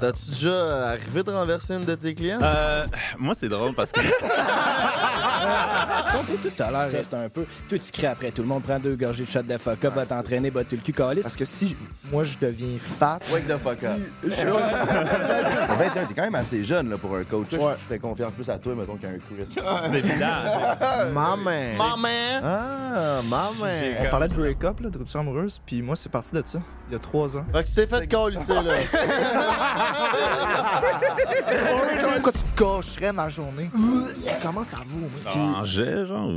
T'as-tu déjà arrivé de renverser une de tes clientes? Euh, moi, c'est drôle parce que. Ton tout tout à l'heure un peu. Toi, tu crées après. Tout le monde prend deux gorgées de shot de fuck up, va t'entraîner, va te le cul calice. Parce que si moi je deviens fat, Wake the fuck up. je suis À 21, t'es quand même assez jeune là, pour un coach. Ouais. Je ferais confiance plus à toi, mettons, qu'à un Chris. C'est évident. maman. Maman! Ah, maman! On parlait de break-up, là, de rupture amoureuse, puis moi, c'est parti de ça, il y a trois ans. Fait que tu t'es fait colisser, là. Pourquoi tu gâcherais ma journée? Comment ça vaut? En jet, genre?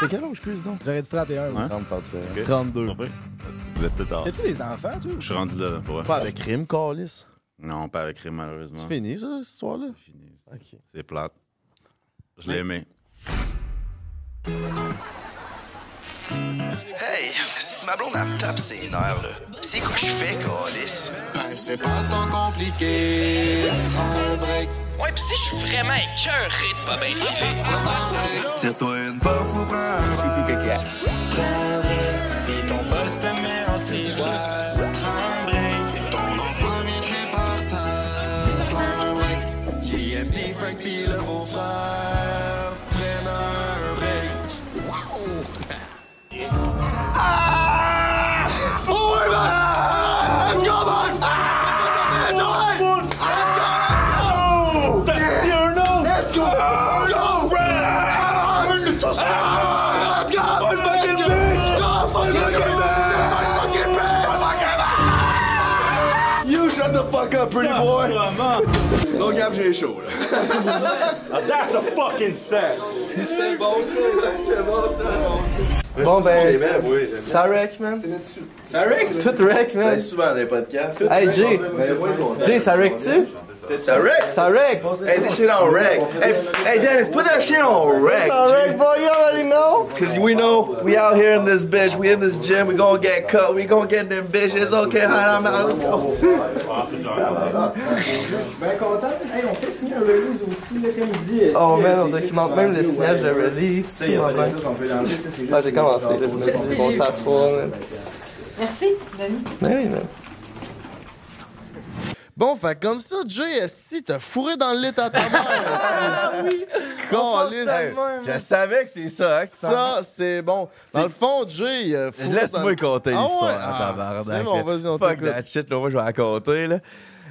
T'as quel âge, Chris, donc? J'aurais dit 31. moi. Ouais. 30 faire différent. 32. Compris? Vous êtes tout T'as-tu des enfants, toi? Je suis rendu là, pour vrai. Pas avec rime, Calis. Non, pas avec Rime, malheureusement. C'est fini, ça, cette histoire-là? C'est fini. C'est- plate. Je l'ai aimé. Hey, si ma blonde elle me tape ses nerfs, là, c'est quoi je fais, Calis? Ben, c'est pas tant compliqué. Prends un break. Ouais, pis si je suis vraiment écœuré de pas bien filer. Tire-toi une puff ou prends un verre. Prends un break. Si ton boss te met en ciboire, prends un break. Ton enfant vient de chez par terre. Prends un break. JMD, Frank pis le shut the fuck up, pretty boy! Non, Gab, j'ai chaud, là. That's a fucking set! Bon ben, J'ai bien, oui. ça wreck, man. Ça wreck? Tout wreck, man. Ben, souvent dans les podcasts. Hey, Jay. Jay, ça wreck-tu? Ça wreck? Ça wreck? Hey, this shit on wreck. Hey, hey, Dennis, put that shit on wreck. Ça wreck, boy, you already know. Cause we know we out here in this bitch, we in this gym, we gonna get cut, we gonna get them bitches. Okay, hi, I'm out, let's go. Ben content. Hey, on fait signer un release aussi, là, comme. Oh man, on documente même le signage de release. C'est mon plan. Ah, j'ai commencé, là, je me dis, bon, s'asseoir, man. Merci, Denis. Oui, man. Bon, fait comme ça, Jay, si t'as fourré dans le lit à ta mère, si. Calisse. Je savais que c'est ça, hein, que Ça, c'est bon. Dans le fond, Jay, il a fourré dans- Laisse-moi compter Ah ouais? l'histoire, Ah, tabarnak. c'est bon, vas-y, on Fuck t'écoute. that shit, là, moi, je vais raconter, là.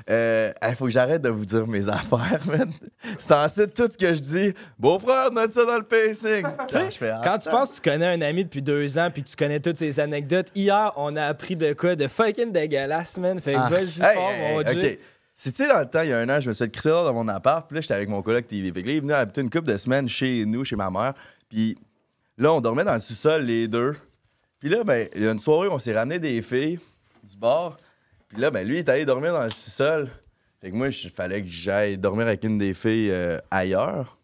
Euh, hey, faut que j'arrête de vous dire mes affaires, man. C'est ensuite tout ce que je dis. Beau-frère, note ça dans le pacing. Je fais, ah, quand tu penses que tu connais un ami depuis deux ans puis que tu connais toutes ses anecdotes, hier, on a appris de quoi? De fucking dégueulasse, man. Fait que Ah. vas-y Hey, fort, hey, mon hey, Dieu. OK. C'est, tu sais, dans le temps, il y a un an, je me suis fait crisser dans mon appart. Puis là, j'étais avec mon coloc TV. Fait que là, il venu habiter une couple de semaines chez nous, chez ma mère. Puis là, on dormait dans le sous-sol, les deux. Puis là, ben, il y a une soirée, on s'est ramené des filles du bar. Puis là, ben, lui, il est allé dormir dans le sous-sol. Fait que moi, il fallait que j'aille dormir avec une des filles euh, ailleurs.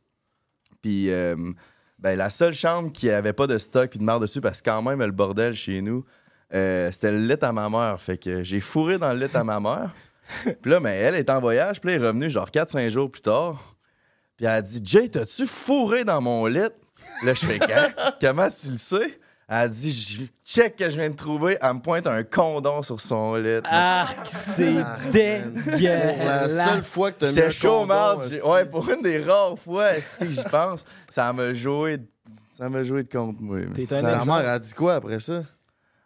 Puis, euh, ben, la seule chambre qui avait pas de stock puis de marre dessus, parce que quand même, le bordel chez nous, euh, c'était le lit à ma mère. Fait que j'ai fourré dans le lit à ma mère. Puis là, ben, elle est en voyage. Puis là, elle est revenue genre 4-5 jours plus tard. Puis elle a dit Jay, t'as-tu fourré dans mon lit Là, je fais? Comment tu le sais Elle a dit Je- Check que je viens de trouver. Elle me pointe un condom sur son lit. Arc, c'est Pour la seule dégueulasse. fois que t'as mis un chaud, condom, aussi. Ouais, pour une des rares fois, si j'y pense, ça m'a joué. de- Ça m'a joué de contre moi. T'es Ta mère a dit quoi après ça?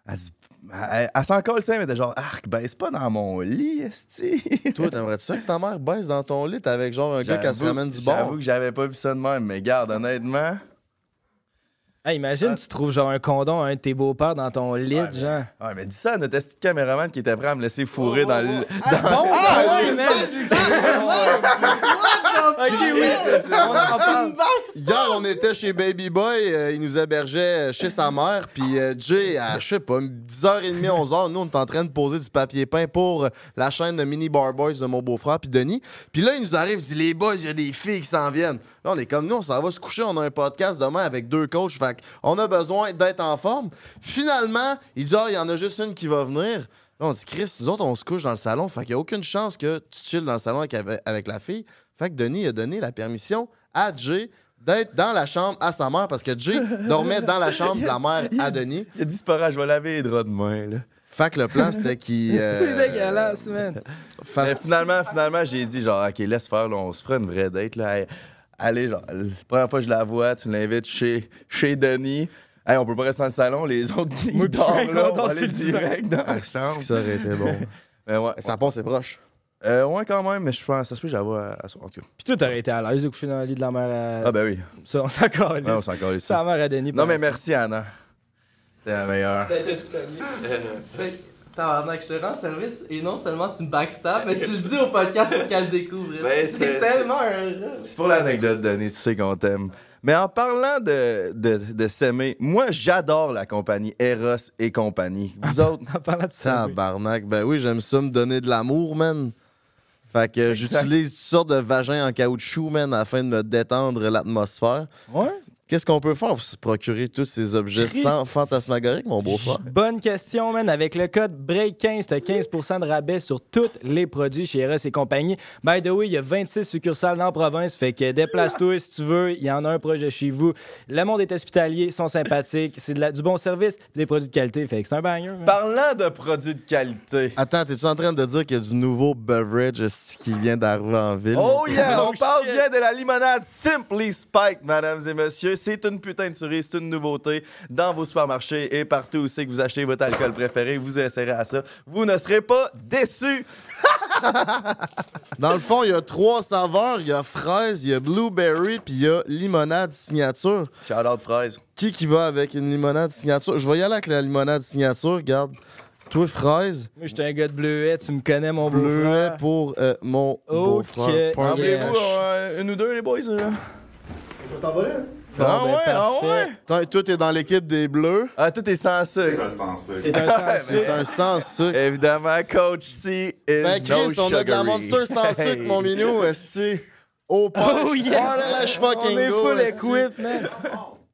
Elle dit. Elle, elle s'en colle ça, mais elle était genre, arc, baisse pas dans mon lit, esti. Toi, t'aimerais-tu ça que ta mère baisse dans ton lit avec genre un gars qui se ramène du bord? J'avoue que j'avais pas vu ça de même, mais garde, honnêtement. Hey, imagine, tu trouves genre un condom à un de tes beaux-pères dans ton lit, Ouais, mais- genre. Ouais, mais dis ça à notre esti de caméraman qui était prêt à me laisser fourrer dans le. Dans... Bon, ah, man. Ok, oui. On en parle. Hier, on était chez Baby Boy, euh, il nous hébergeait chez sa mère, puis euh, Jay, à, je sais pas, 10h30, 11h, nous, on est en train de poser du papier peint pour euh, la chaîne de Mini Bar Boys de mon beau-frère, puis Denis. Puis là, il nous arrive, il dit, les boys, il y a des filles qui s'en viennent. Là, on est comme nous, on s'en va se coucher, on a un podcast demain avec deux coachs, fait on a besoin d'être en forme. Finalement, il dit, ah, il y en a juste une qui va venir. Là, on dit, Chris, nous autres, on se couche dans le salon, fait qu'il n'y a aucune chance que tu chilles dans le salon avec, avec la fille. Fait que Denis a donné la permission à Jay d'être dans la chambre à sa mère parce que Jay dormait dans la chambre de la mère à Denis. Il a dit, je vais laver les draps demain, là. Fait que le plan, c'était qu'il. euh, C'est dégueulasse, man. Fasse- finalement, finalement j'ai dit, genre, OK, laisse faire, là, on se fera une vraie date. Là. Allez, genre, la première fois que je la vois, tu l'invites chez, chez Denis. Hey, on peut pas rester dans le salon, les autres, ils dorment, là, on va aller le direct dans Ah, chambre. que ça aurait été bon. Mais ouais, Ça passe, c'est proche. Euh, ouais, quand même, mais je pense, ça se peut que j'avoue à, à En tout cas. Puis toi, t'aurais été à l'aise de coucher dans le lit de la mère à. Ah, ben oui. Ça, on s'en calisse. Ouais, on s'en calisse. C'est la mère à Denis. Non, mais merci, Anna. T'es la meilleure. T'as été hospitalier. Tabarnak, je te rends service et non seulement tu me backstab, mais tu le dis au podcast pour qu'elle le découvre. Ben, c'est tellement un. C'est pour l'anecdote, Denis, tu sais qu'on t'aime. Mais en parlant de, de, de s'aimer, moi, j'adore la compagnie Eros et compagnie. Vous autres? En parlant de ça. Tabarnak. Ben oui, j'aime ça me donner de l'amour, man. Fait que j'utilise toutes sortes de vagins en caoutchouc, man, afin de me détendre l'atmosphère. Ouais. Qu'est-ce qu'on peut faire pour se procurer tous ces objets Christ. sans fantasmagorique, mon beau-frère? Bonne question, man. Avec le code BREAK15, t'as 15% de rabais sur tous les produits chez Eros et compagnie. By the way, il y a 26 succursales dans la province, fait que déplace-toi si tu veux. Il y en a un proche de chez vous. Le monde est hospitalier, ils sont sympathiques, c'est de la- du bon service, des produits de qualité, fait que c'est un banger. man. Parlant de produits de qualité. Attends, t'es-tu en train de dire qu'il y a du nouveau beverage qui vient d'arriver en ville? Oh yeah, Oh, on parle shit. bien de la limonade Simply Spike, mesdames et messieurs. C'est une putain de cerise, c'est une nouveauté dans vos supermarchés et partout où c'est que vous achetez votre alcool préféré. Vous essayerez à ça. Vous ne serez pas déçus. Dans le fond, il y a trois saveurs. Il y a fraise, il y a blueberry, puis il y a limonade signature. Shout out fraise. Qui qui va avec une limonade signature? Je vais y aller avec la limonade signature, regarde. Toi, fraise, Moi, j'étais un gars de bleuet, tu me connais, mon bleuet beau-frère. pour euh, mon Ok. beau-frère. Rappelez-vous, euh, une ou deux, les boys? Là? Bon, ah ben, ouais, ah ouais. Toi, t'es dans l'équipe des bleus? Ah, tout est sans sucre. T'es un sans C'est un sans sucre. Évidemment, Coach C is Ben, Chris, no on a de la. Monster sans sucre, mon minou, esti. Au punch. Oh, yeah. Oh là là, je fucking On est full equip, man.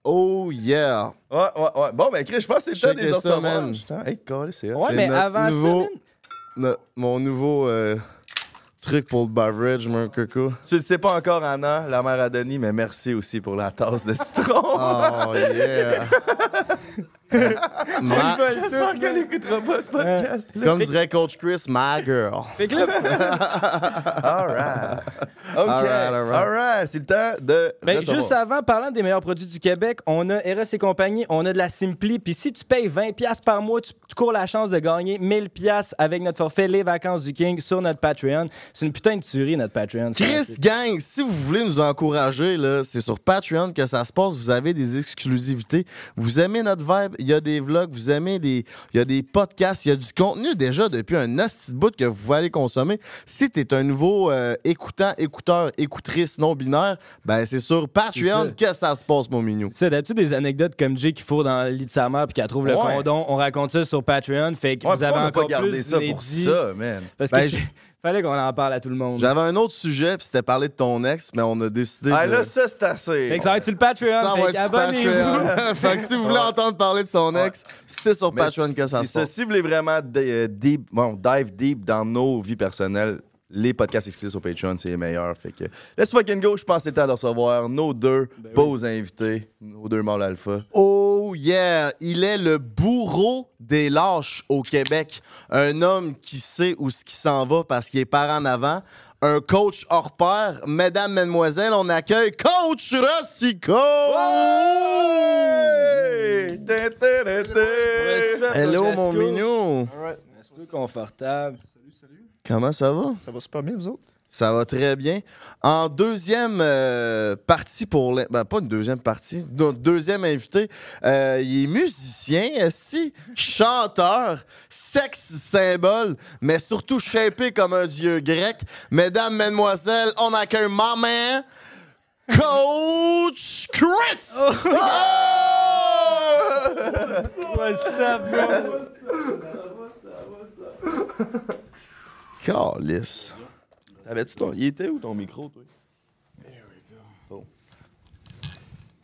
Oh yeah. Ouais, ouais, ouais. Bon, ben, Chris, je pense que c'est le temps des man. Putain, Hey, c'est. Ouais, C'est mais avant nouveau- mon nouveau euh, truc pour le beverage, mon coco. Tu le sais pas encore, Anna, la mère à Denis, mais merci aussi pour la tasse de citron. Oh yeah. Ma- J'espère qu'elle n'écoutera pas ce podcast. comme dirait Coach Chris, my girl. Fait que là, All right. OK. All right, all right. All right. C'est le temps de. Ben, recevoir. juste avant, parlant des meilleurs produits du Québec, on a Eros et compagnie, on a de la Simpli. Puis si tu payes 20$ piastres par mois, tu, tu cours la chance de gagner 1000$ piastres avec notre forfait Les Vacances du King sur notre Patreon. C'est une putain de tuerie, notre Patreon. Chris Gang, si vous voulez nous encourager, là, c'est sur Patreon que ça se passe. Vous avez des exclusivités. Vous aimez notre vibe, il y a des vlogs, vous aimez des. Il y a des podcasts, il y a du contenu déjà depuis un de bout que vous pouvez aller consommer. Si tu es un nouveau euh, écoutant, écouteur, écoutrice non-binaire, ben c'est sur Patreon que ça se passe, mon mignon. C'est d'habitude des anecdotes comme Jay qui fourre dans le lit de sa mère puis qu'elle trouve le Ouais. condom. On raconte ça sur Patreon. Fait que Ouais, vous avez pas encore gardé plus ça pour ça, man? Parce Ben, que j'ai- fallait qu'on en parle à tout le monde. J'avais un autre sujet, puis c'était parler de ton ex, mais on a décidé Ah, de... là, ça, c'est assez. Fait que ça va être sur le Patreon. Ça va être sur. Patreon. fait que si vous voulez Ouais. entendre parler de son ex, c'est sur Mais Patreon que ça se passe. Si vous voulez vraiment euh, deep, bon, dive deep dans nos vies personnelles, les podcasts exclusifs sur Patreon, c'est les meilleurs. Fait que let's fucking go. Je pense que c'est le temps de recevoir nos deux Ben beaux invités, nos deux mâles alpha. Oh yeah! Il est le bourreau des lâches au Québec. Un homme qui sait où ce qui s'en va parce qu'il est par en avant. Un coach hors pair. Mesdames, mesdemoiselles, on accueille Coach ta, ta. Hello, mon mignon! Reste-toi confortable. Comment ça va? Ça va super bien, vous autres? Ça va très bien. En deuxième euh, partie pour... l'in- Ben, pas une deuxième partie. Notre deuxième invité, euh, il est musicien, si chanteur, sexe symbole, mais surtout shapé comme un dieu grec. Mesdames, mesdemoiselles, on accueille maman, Coach Chris! What's up, bro? Calice. T'avais-tu ton. Il était où ton micro, toi? Oh.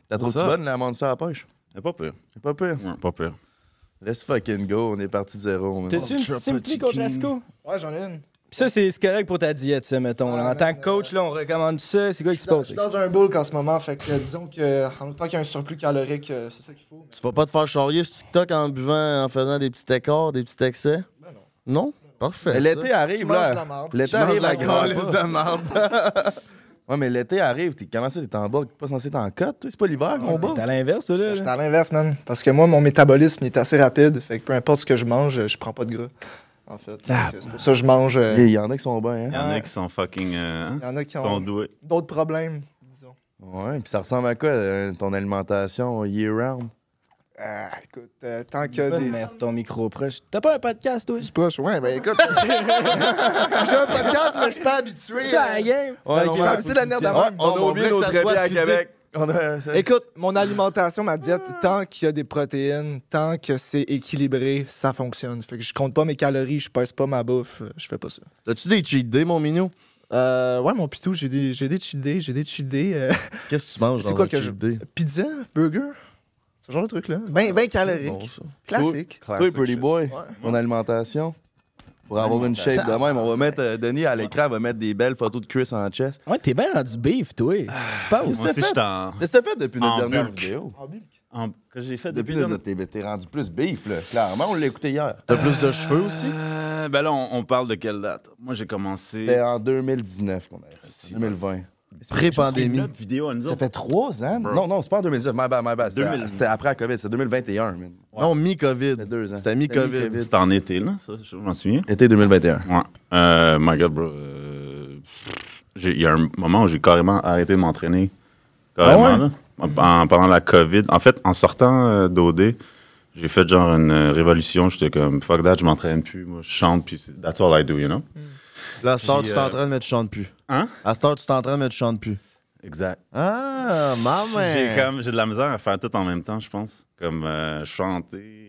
T'as trop Ça. bonne la monster à la pêche? C'est pas pire. C'est pas pire? Ouais, pas pire. Let's fucking go. On est parti de zéro. T'as-tu une Simpli, Coach Lasco? Ouais, j'en ai une. Puis Puis ça, c'est correct pour ta diète, ça, mettons. là. En tant que coach, là, on recommande ça. C'est quoi qui se Je passe? suis dans un bulk en ce moment, fait que euh, disons que en autant qu'il y a un surplus calorique, euh, c'est ça qu'il faut. Tu vas pas te faire charrier sur TikTok en buvant, en faisant des petits écarts, des petits excès? Ben non. Non? Parfait. L'été arrive, là. L'été arrive, la de marde. Ouais, mais l'été arrive. T'es, comment ça, t'es en bas? T'es pas censé être en cote, toi? C'est pas l'hiver qu'on bat? T'es à l'inverse, toi, là. J'étais à l'inverse, man. Parce que moi, mon métabolisme il est assez rapide. Fait que peu importe ce que je mange, je prends pas de gras. En fait. Ah, c'est pour ça que je mange. euh, Il y en a qui sont bons, hein? Il y en a qui sont fucking. euh, hein, Il y en a qui sont ont doués. d'autres problèmes, disons. Ouais, puis ça ressemble à quoi, euh, ton alimentation year-round? Ah, écoute, euh, tant que des. mettre ton micro proche. T'as pas un podcast, toi? C'est proche, ouais, ben écoute. J'ai un podcast, mais je suis pas habitué. C'est ça, euh, la game? Ouais, je suis pas habitué de la nerf de Ah, même. on a on oublié nos que ça très soit bien à. Québec. A- Écoute, mon alimentation, ma diète, tant qu'il y a des protéines, tant que c'est équilibré, ça fonctionne. Fait que je compte pas mes calories, je pèse pas ma bouffe, euh, je fais pas ça. As-tu des cheat days, mon minou? Euh, ouais, mon pitou, j'ai des, j'ai des cheat days, j'ai des cheat days. euh, Qu'est-ce que tu manges C'est dans quoi que je- pizza, burger, ce genre de truc-là. Ben, ben calorique. Bon. Classique. Toi, Pretty. Boy, ton alimentation. Pour avoir une shape de même, on va mettre, euh, Denis à l'écran va mettre des belles photos de Chris en chest. Ouais, t'es bien rendu beef, toi. Qu'est-ce qui se passe? Moi aussi, j'étais en. Qu'est-ce que t'as fait depuis notre En dernière bulk. vidéo? en- Que j'ai fait Depuis depuis. notre. T'es t'es rendu plus beef, là. Clairement, on l'a écouté hier. T'as plus de cheveux aussi? Euh, ben là, on, on parle de quelle date? Moi, j'ai commencé. C'était en 2019 qu'on avait fait. Si, 2020. Pré-pandémie. Notre vidéo à nous Ça autres. fait trois ans? Bro. Non, non, c'est pas en 2019. My bad, my bad. C'était 2000. c'était après la COVID. C'est 2021, man. Non, mi-COVID. Deux ans. C'était mi-COVID. C'était en été, là, ça, je m'en souviens. Été 2021. Ouais. Euh, my God, bro. euh, Il y a un moment où j'ai carrément arrêté de m'entraîner. Carrément, Ah là. En- pendant la COVID. En fait, en sortant euh, d'OD, j'ai fait genre une révolution. J'étais comme, fuck that, je m'entraîne plus. Moi, je chante, puis that's all I do, you know? Là, à cette heure, Puis, tu t'es euh, en train de mettre chante plus. Hein? À cette heure, tu t'es en train de mettre chante plus. Exact. Ah, maman! J'ai de la misère à faire tout en même temps, je pense. Comme euh, chanter, euh,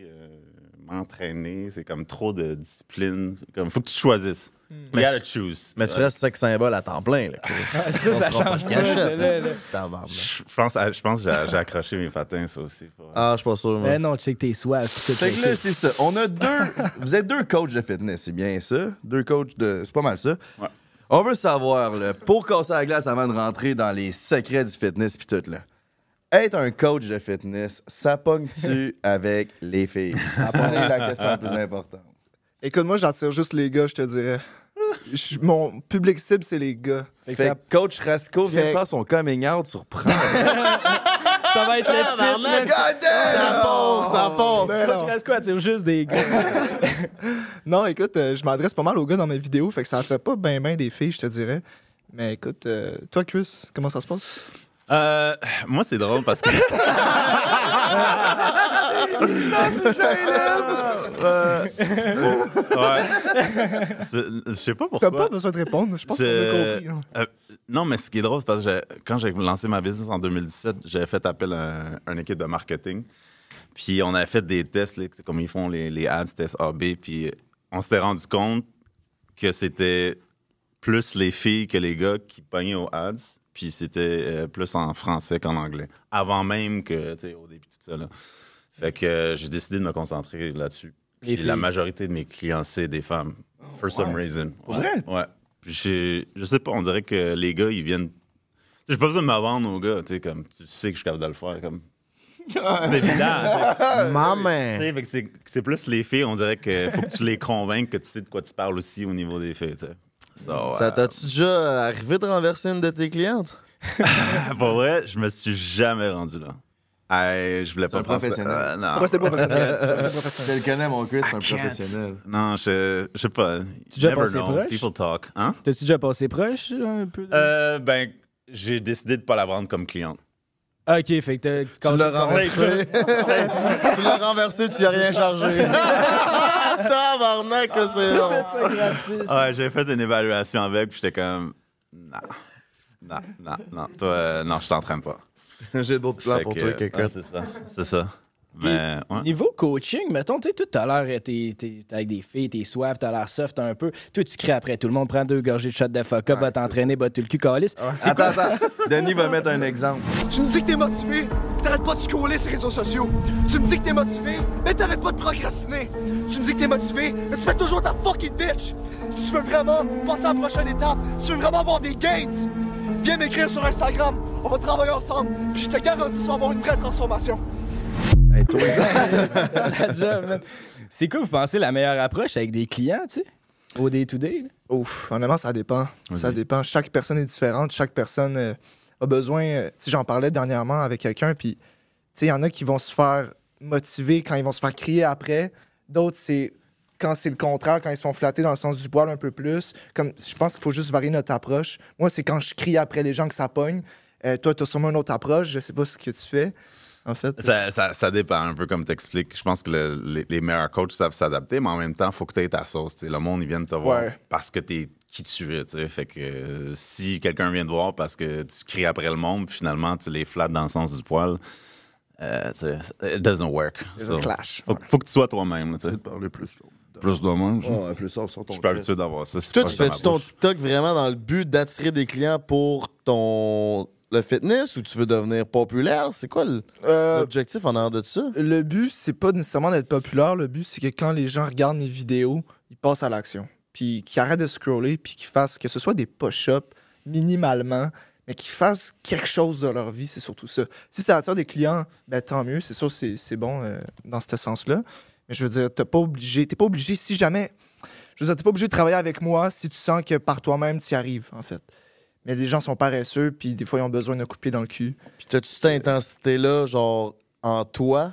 m'entraîner, c'est comme trop de discipline. Comme faut que tu choisisses. You gotta choose. Mais tu restes sex symbole à temps plein, là, Chris. Ah, ça, On ça change pas hein. Je pense, je pense que j'ai- accroché mes patins, ça aussi. Ah, je suis pas sûr, moi. Mais non, check tes tout, Fait que là, c'est ça. On a deux. vous êtes deux coachs de fitness, c'est bien ça? Deux coachs de. C'est pas mal ça. Ouais. On veut savoir, là, pour casser la glace avant de rentrer dans les secrets du fitness puis tout, là. Être un coach de fitness, ça pogne-tu avec les filles? C'est la question la plus importante. Écoute, moi, j'attire juste les gars, je te dirais. Je- mon public cible, c'est les gars. Fait que ça, coach Rasco vient Fait- faire son coming out sur Prendre. ça va être le titre. man. Ça part, ça part! Ben Coach. Rasco attire juste des gars. Non, écoute, euh, je m'adresse pas mal aux gars dans mes vidéos, fait que ça attire pas bien ben des filles, je te dirais. Mais écoute, euh, toi, Chris, comment ça se passe? Euh, moi, c'est drôle parce que. ouais. C'est- Je sais pas pourquoi. T'as pas besoin de répondre, je pense qu'on a C'est- compris. hein. Euh, non, mais ce qui est drôle, c'est parce que quand j'ai lancé ma business en 2017, j'avais fait appel à un- une équipe de marketing. Puis on avait fait des tests, là, c'est comme ils font les, les ads, tests AB. Puis on s'était rendu compte que c'était plus les filles que les gars qui pognaient aux ads. Puis c'était euh, plus en français qu'en anglais. Avant même que, tu sais, au début, tout ça. Là. Fait que euh, j'ai décidé de me concentrer là-dessus. Puis la majorité de mes clients, c'est des femmes. For some reason. Ouais. Puis je sais pas, on dirait que les gars, ils viennent. Tu sais, J'ai pas besoin de me vendre aux gars, tu sais, comme tu sais que je suis capable de le faire. Comme... C'est évident. tu sais. Maman! C'est- c'est plus les filles, on dirait que faut que tu les convainques que tu sais de quoi tu parles aussi au niveau des filles. tu sais. So, Ça euh, t'as-tu déjà arrivé de renverser une de tes clientes? Pour vrai, je me suis jamais rendu là. Hey, je voulais C'est un pas penser- professionnel. Euh, non. Pourquoi c'était professionnel? C'était Je professionnel? le connais, mon Chris, c'est un professionnel. Non, je, je sais pas. Tu déjà passé know. proche? People talk. Hein? T'as-tu déjà passé proche un peu? de- Euh, ben, j'ai décidé de pas la prendre comme cliente. Ah, ok, fait que t'as. Tu l'as renversé. tu l'as renversé, tu y as rien chargé. Tabarnak, que c'est long. Ouais, j'ai fait une évaluation avec, puis j'étais comme, non, non, non, non, toi, euh, non, je t'entraîne pas. J'ai d'autres plans Fait pour que, toi, quelqu'un. ouais, c'est ça, c'est ça. Ouais. Niveau coaching, mettons, tu sais, tout à l'heure, t'es avec des filles, t'es soif, t'as l'air soft un peu. Toi, tu crées après. Tout le monde prend deux gorgées de shot de fuck up, va t'entraîner, va tout le cul calice. C'est Attends, attends. Denis va mettre un exemple. Tu me dis que t'es motivé, t'arrêtes pas de scroller sur les réseaux sociaux. Tu me dis que t'es motivé, mais t'arrêtes pas de procrastiner. Tu me dis que t'es motivé, mais tu fais toujours ta fucking bitch. Si tu veux vraiment passer à la prochaine étape, si tu veux vraiment avoir des gains, viens m'écrire sur Instagram. On va travailler ensemble, puis je te garantis que tu vas avoir une vraie transformation. Hey, toi, La job, man. C'est quoi, vous pensez, la meilleure approche avec des clients, tu sais? Au day-to-day? Ouf, honnêtement, ça dépend. Ça dépend. Chaque personne est différente. Chaque personne euh, a besoin. euh, tu sais, j'en parlais dernièrement avec quelqu'un, puis tu sais, il y en a qui vont se faire motiver quand ils vont se faire crier après. D'autres, c'est quand c'est le contraire, quand ils se font flatter dans le sens du poil un peu plus. Comme, je pense qu'il faut juste varier notre approche. Moi, c'est quand je crie après les gens que ça pogne. Euh, toi, tu as sûrement une autre approche. Je sais pas ce que tu fais, en fait. Ça, ça, ça dépend un peu comme t'expliques. Je pense que le- les, les meilleurs coachs savent s'adapter, mais en même temps, il faut que tu aies ta sauce. tu sais. Le monde, ils viennent te voir Ouais. parce que tu es qui tu es. tu sais. Fait que euh, si quelqu'un vient te voir parce que tu cries après le monde, puis finalement, tu les flattes dans le sens du poil, euh, it doesn't work. C'est So, un clash. Faut, faut que tu sois toi-même. tu parler plus chaud. Plus de moi. je Ouais, plus ça, je ton suis pas habitué d'avoir ça. Toi, tu fais-tu ton. TikTok vraiment dans le but d'attirer des clients pour ton le fitness ou tu veux devenir populaire? C'est quoi Euh, l'objectif en arrière de ça? le but, c'est pas nécessairement d'être populaire. Le but, c'est que quand les gens regardent mes vidéos, ils passent à l'action. Puis qu'ils arrêtent de scroller, puis qu'ils fassent que ce soit des push-ups minimalement, mais qu'ils fassent quelque chose de leur vie, c'est surtout ça. Si ça attire des clients, ben tant mieux. C'est sûr, c'est c'est bon euh, dans ce sens-là. Mais je veux dire, t'es pas obligé. T'es pas obligé si jamais. Je veux dire, t'es pas obligé de travailler avec moi si tu sens que par toi-même, tu y arrives, en fait. Mais les gens sont paresseux, puis des fois, ils ont besoin d'un coup de pied dans le cul. Puis t'as-tu cette intensité-là, genre, en toi,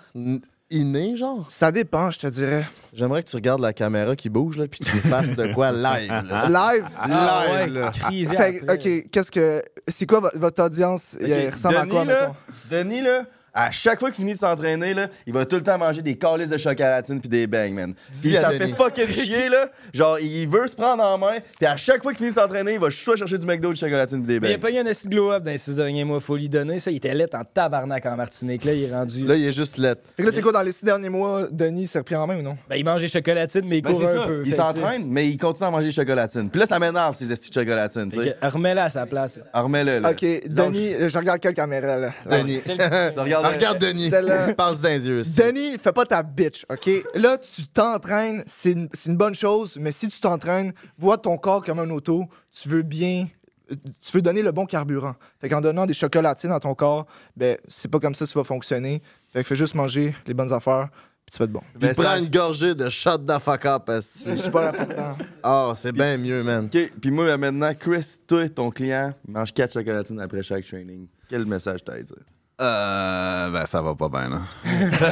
innée, genre? Ça dépend, je te dirais. J'aimerais que tu regardes la caméra qui bouge, là, puis tu fasses de quoi? Live, là. Live, Ah, live, ouais, là. Fait. OK, qu'est-ce que. C'est quoi vo- votre audience? Il ressemble à quoi, Denis, là, mettons? Denis, là, à chaque fois qu'il finit de s'entraîner, là, il va tout le temps manger des calices de chocolatine puis des bangs, man. Puis ça Denis. fait fucking chier, là. Genre, il veut se prendre en main, puis à chaque fois qu'il finit de s'entraîner, il va soit chercher du McDo, du chocolatine puis des Mais il a bangs. pas eu un assis glow-up dans les six derniers mois, faut lui donner. Ça, il était lettre en tabarnak en Martinique. Là, il est rendu. Là, il est juste let. Fait que là, c'est quoi, dans les six derniers mois, Denis s'est repris en main ou non? Ben, il mange des chocolatines, mais il Ben, court un ça. peu. Il s'entraîne, mais il continue à manger des chocolatines. Puis là, ça m'énerve, ces estis de chocolatines, tu sais. que Remets-le à sa place. Remets-le, là. OK, Denis, je regarde quelle caméra, là? Denis. Regarde Denis. Celle-là. Passe dans les yeux. Denis, fais pas ta bitch, OK? Là, tu t'entraînes, c'est une, c'est une bonne chose, mais si tu t'entraînes, vois ton corps comme un auto, tu veux bien. Tu veux donner le bon carburant. Fait qu'en donnant des chocolatines dans ton corps, ben, c'est pas comme ça que ça va fonctionner. Fait que fais juste manger les bonnes affaires, puis tu vas être bon. Puis Mais prends ça- une gorgée de shot fuck up. esti. C'est super important. Ah, c'est bien mieux, man. OK, puis moi, maintenant, Chris, toi, ton client, mange 4 chocolatines après chaque training. Quel message t'as à dire? Euh, ben, ça va pas bien, là. ça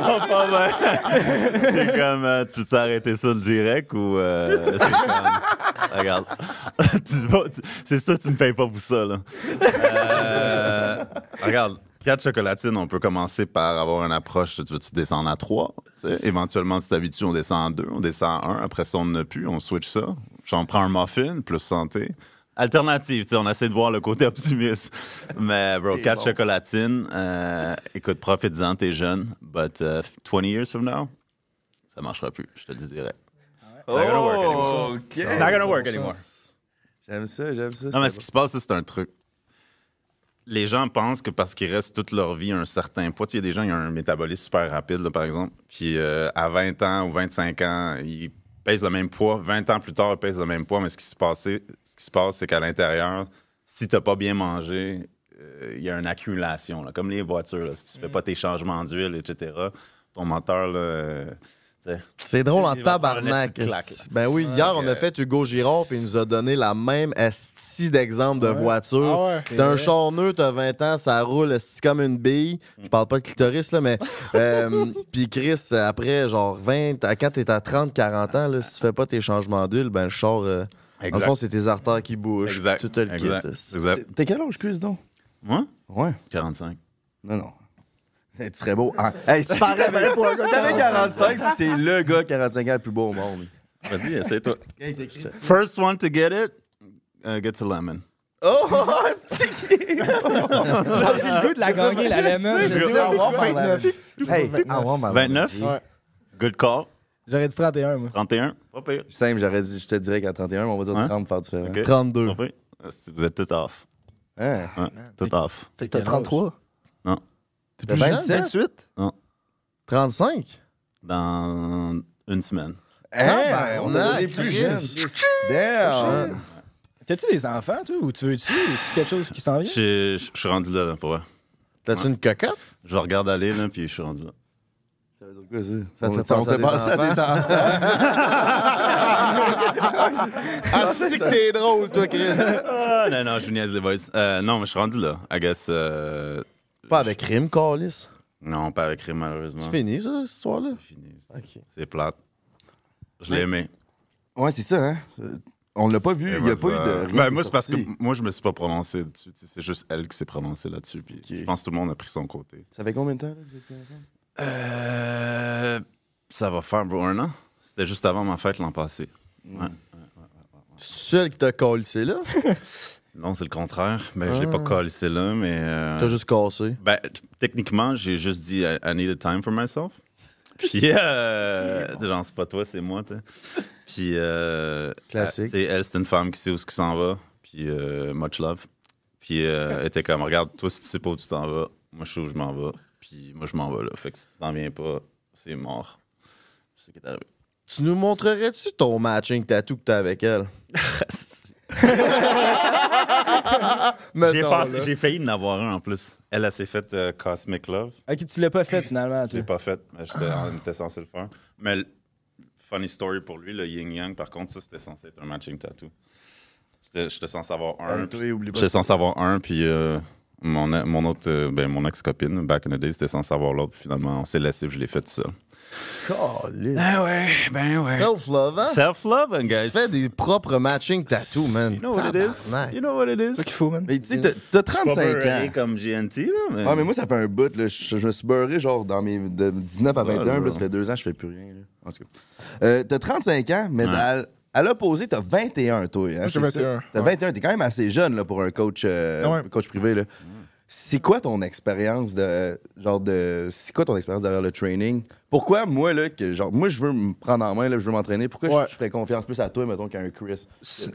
va pas bien. c'est comme, euh, tu veux s'arrêter ça le direct ou euh, c'est comme, regarde, c'est sûr tu me payes pas pour ça, là. Euh, regarde, quatre chocolatines, on peut commencer par avoir une approche, tu veux-tu descendre à trois? Éventuellement, tu t'habitues, on descend à deux, on descend à un, après ça, on n'a plus, on switch ça. J'en prends un muffin, plus santé. Alternative, tu sais, on essaie de voir le côté optimiste. Mais, bro, quatre chocolatines, euh, écoute, profite-en, t'es jeune, but uh, 20 years from now, ça marchera plus, je te le dis direct. It's not gonna work anymore. Oh, OK. It's not gonna work anymore. J'aime ça, j'aime ça. Non, mais ce qui se passe, c'est un truc. Les gens pensent que parce qu'ils restent toute leur vie à un certain poids, tu sais, il y a des gens qui ont un métabolisme super rapide, là, par exemple, puis euh, à 20 ans ou 25 ans, ils pèsent le même poids. 20 ans plus tard, ils pèsent le même poids, mais ce qui se, passait, ce qui se passe, c'est qu'à l'intérieur, si tu n'as pas bien mangé, euh, il y a une accumulation, là, comme les voitures. là. si tu fais pas tes changements d'huile, etc., ton moteur, là, C'est drôle en tabarnak. Ben oui, hier, on a fait Hugo Girard, puis il nous a donné la même esti d'exemple de voiture. Ah ouais. T'as un charneux, t'as 20 ans, ça roule comme une bille. Je parle pas de clitoris, là, mais. euh, puis Chris, après, genre 20, à- quand t'es à 30, 40 ans, là, si tu fais pas tes changements d'huile, ben le char. euh, dans le Exact. fond, c'est tes artères qui bougent. Exact. puis Tout le. Exact. T'es quel âge, Chris, donc? Moi? Ouais. 45. Non, non. Tu serais beau. Ah, hey, si gars si de t'avais 45, 45, t'es le gars 45 ans le plus beau au monde. Vas-y, essaie-toi. First one to get it, uh, gets a lemon. Oh, c'est qui? J'ai le goût de la gagner, la lemon. Je je sais, sais. avoir par la- 29. Hey, 29. avoir ma 29? Ouais. Good call. J'aurais dit 31, moi. 31? Pas pire. Simple, j'aurais dit, je te dirais qu'à 31, mais on va dire Hein? 30 pour faire différent. Ok. 32. Pas pire. Euh, Vous êtes tout off. Hein? Ouais, tout off. Fait que t'as Quel âge? 33. T'es plus jeune? 27? 28. 35? Dans une semaine. Hein? ben, on on a des plus jeunes. Damn! T'as-tu des enfants, toi, ou tu veux-tu, ou c'est quelque chose qui s'en vient? Je suis rendu là, là, pour vrai. T'as-tu une cocotte? Je regarde aller, là, puis je suis rendu là. Ça veut dire quoi, ça? Ça te fait penser on fait à des penser à des enfants. Ah, c'est que t'es drôle, toi, Chris. Ah, non, non, je vous niaise les boys. Euh, non, mais je suis rendu là. I guess. euh, Pas avec Rim, Carlis? Non, pas avec Rim, malheureusement. C'est fini, ça, cette histoire-là? C'est fini. C'est- Ok. C'est plate. Je l'ai aimé. Ouais, c'est ça, hein? Euh, On l'a pas vu, il n'y a pas eu de. Rien ben, moi, est c'est parce que moi, je me suis pas prononcé dessus. C'est juste elle qui s'est prononcée là-dessus. Puis je pense que tout le monde a pris son côté. Ça fait combien de temps, là, vous êtes ensemble? Euh, ça va faire bro, un an. C'était juste avant ma fête l'an passé. Ouais. C'est celle qui t'a collé, là? Non, c'est le contraire. Ben, je l'ai pas Ah. collé là, mais. euh, T'as juste cassé. Ben, techniquement, j'ai juste dit I, need a time for myself. Puis, euh, genre, c'est pas toi, c'est moi, tu. Puis, euh, Classique. elle, elle, c'est une femme qui sait où ce qui s'en va. Puis, euh, much love. Puis, euh, elle était comme, regarde, toi, si tu sais pas où tu t'en vas, moi, je sais où je m'en vais. Puis, moi, je m'en vais là. Fait que si tu t'en viens pas, c'est mort. C'est ce qui est arrivé. Tu nous montrerais-tu ton matching tattoo que t'as avec elle? J'ai Mettons, pas- là. j'ai failli en avoir un en plus. Elle, elle s'est faite euh, Cosmic Love. Ok, tu l'as pas fait finalement, Je toi. l'ai pas fait, mais j'étais- on était censé le faire. Mais l- funny story pour lui, le Yin Yang, par contre, ça c'était censé être un matching tattoo. J'étais j'étais censé avoir un. Oublie pas. J'étais censé avoir un, puis euh, mon, mon autre, euh, ben, mon ex-copine, back in the day, c'était censé avoir l'autre, puis finalement, on s'est laissé, puis je l'ai fait tout seul. Ben ouais, ben ouais. Self-love, hein? Self-love, Tu guys. fais des propres matching tattoos, man. You know what it is? You know what it is? C'est ça qu'il faut, man. Mais tu sais, t'as- t'as 35 Pas ans. comme GNT, là, mais... Ouais, mais moi, ça fait un bout. Là. Je, je me suis beurré genre dans mes de 19 à Ouais, 21. ouais. puis là, ça fait deux ans que je fais plus rien. Là. En tout cas. Euh, t'as 35 ans, mais Ouais. à, à l'opposé, t'as 21, toi. Hein, Moi, j'ai c'est ça? 21. T'as ouais. 21. T'es quand même assez jeune là, pour un coach, euh, Ouais. coach privé. Là. C'est quoi ton expérience de. Genre de. C'est quoi ton expérience derrière le training? Pourquoi, moi, là, que genre, moi, je veux me prendre en main, là, je veux m'entraîner, pourquoi je- Ouais. je, ferais confiance plus à toi, mettons, qu'à un Chris? C'est-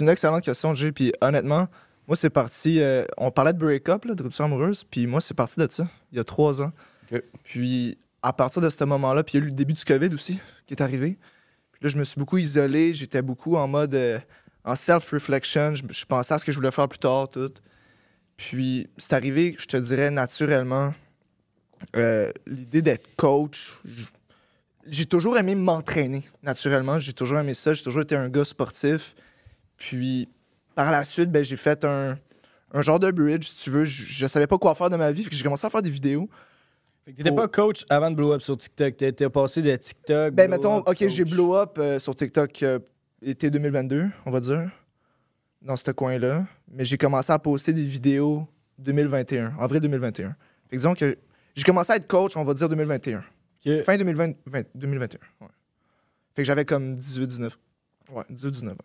une excellente question, Jay. Puis honnêtement, moi, c'est parti. euh, on parlait de break-up, là, de rupture amoureuse. Puis moi, c'est parti de ça, il y a trois ans. Puis à partir de ce moment-là, puis il y a eu le début du COVID aussi qui est arrivé. Puis là, je me suis beaucoup isolé. J'étais beaucoup en mode. euh, en self-reflection. Je, je pensais à ce que je voulais faire plus tard, tout. Puis c'est arrivé, je te dirais, naturellement. euh, L'idée d'être coach. J'ai toujours aimé m'entraîner, naturellement. J'ai toujours aimé ça. J'ai toujours été un gars sportif. Puis, par la suite, ben, j'ai fait un, un genre de bridge, si tu veux. Je, je savais pas quoi faire de ma vie. Fait que j'ai commencé à faire des vidéos. Fait que t'étais Faut- pas coach avant de blow up sur TikTok. T'étais passé de TikTok. Ben, mettons, up, OK, j'ai blow up euh, sur TikTok euh, été 2022, on va dire, dans ce coin-là. Mais j'ai commencé à poster des vidéos 2021, en vrai 2021. Fait que disons que j'ai commencé à être coach, on va dire 2021. Ok. Fin 2020, 20 2021. ouais. Fait que j'avais comme 18-19. Ouais, 18-19 ans.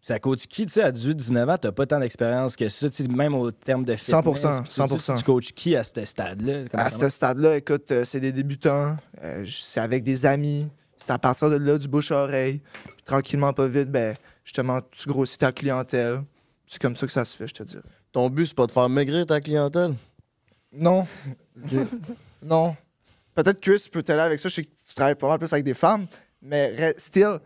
Ça coach qui, tu sais, à 18-19 ans, t'as pas tant d'expérience que ça, même au terme de fitness. 100%, puis tout, tu sais, 100%. Tu coaches qui à ce stade-là? À ce stade-là, écoute, euh, c'est des débutants, euh, c'est avec des amis, c'est à partir de là du bouche-oreille. Tranquillement, pas vite, ben, justement, tu grossis ta clientèle. C'est comme ça que ça se fait, je te dirais. Ton but, c'est pas de faire maigrir ta clientèle? Non. non. Peut-être que tu peux t'aider avec ça. Je sais que tu travailles pas mal plus avec des femmes, mais still,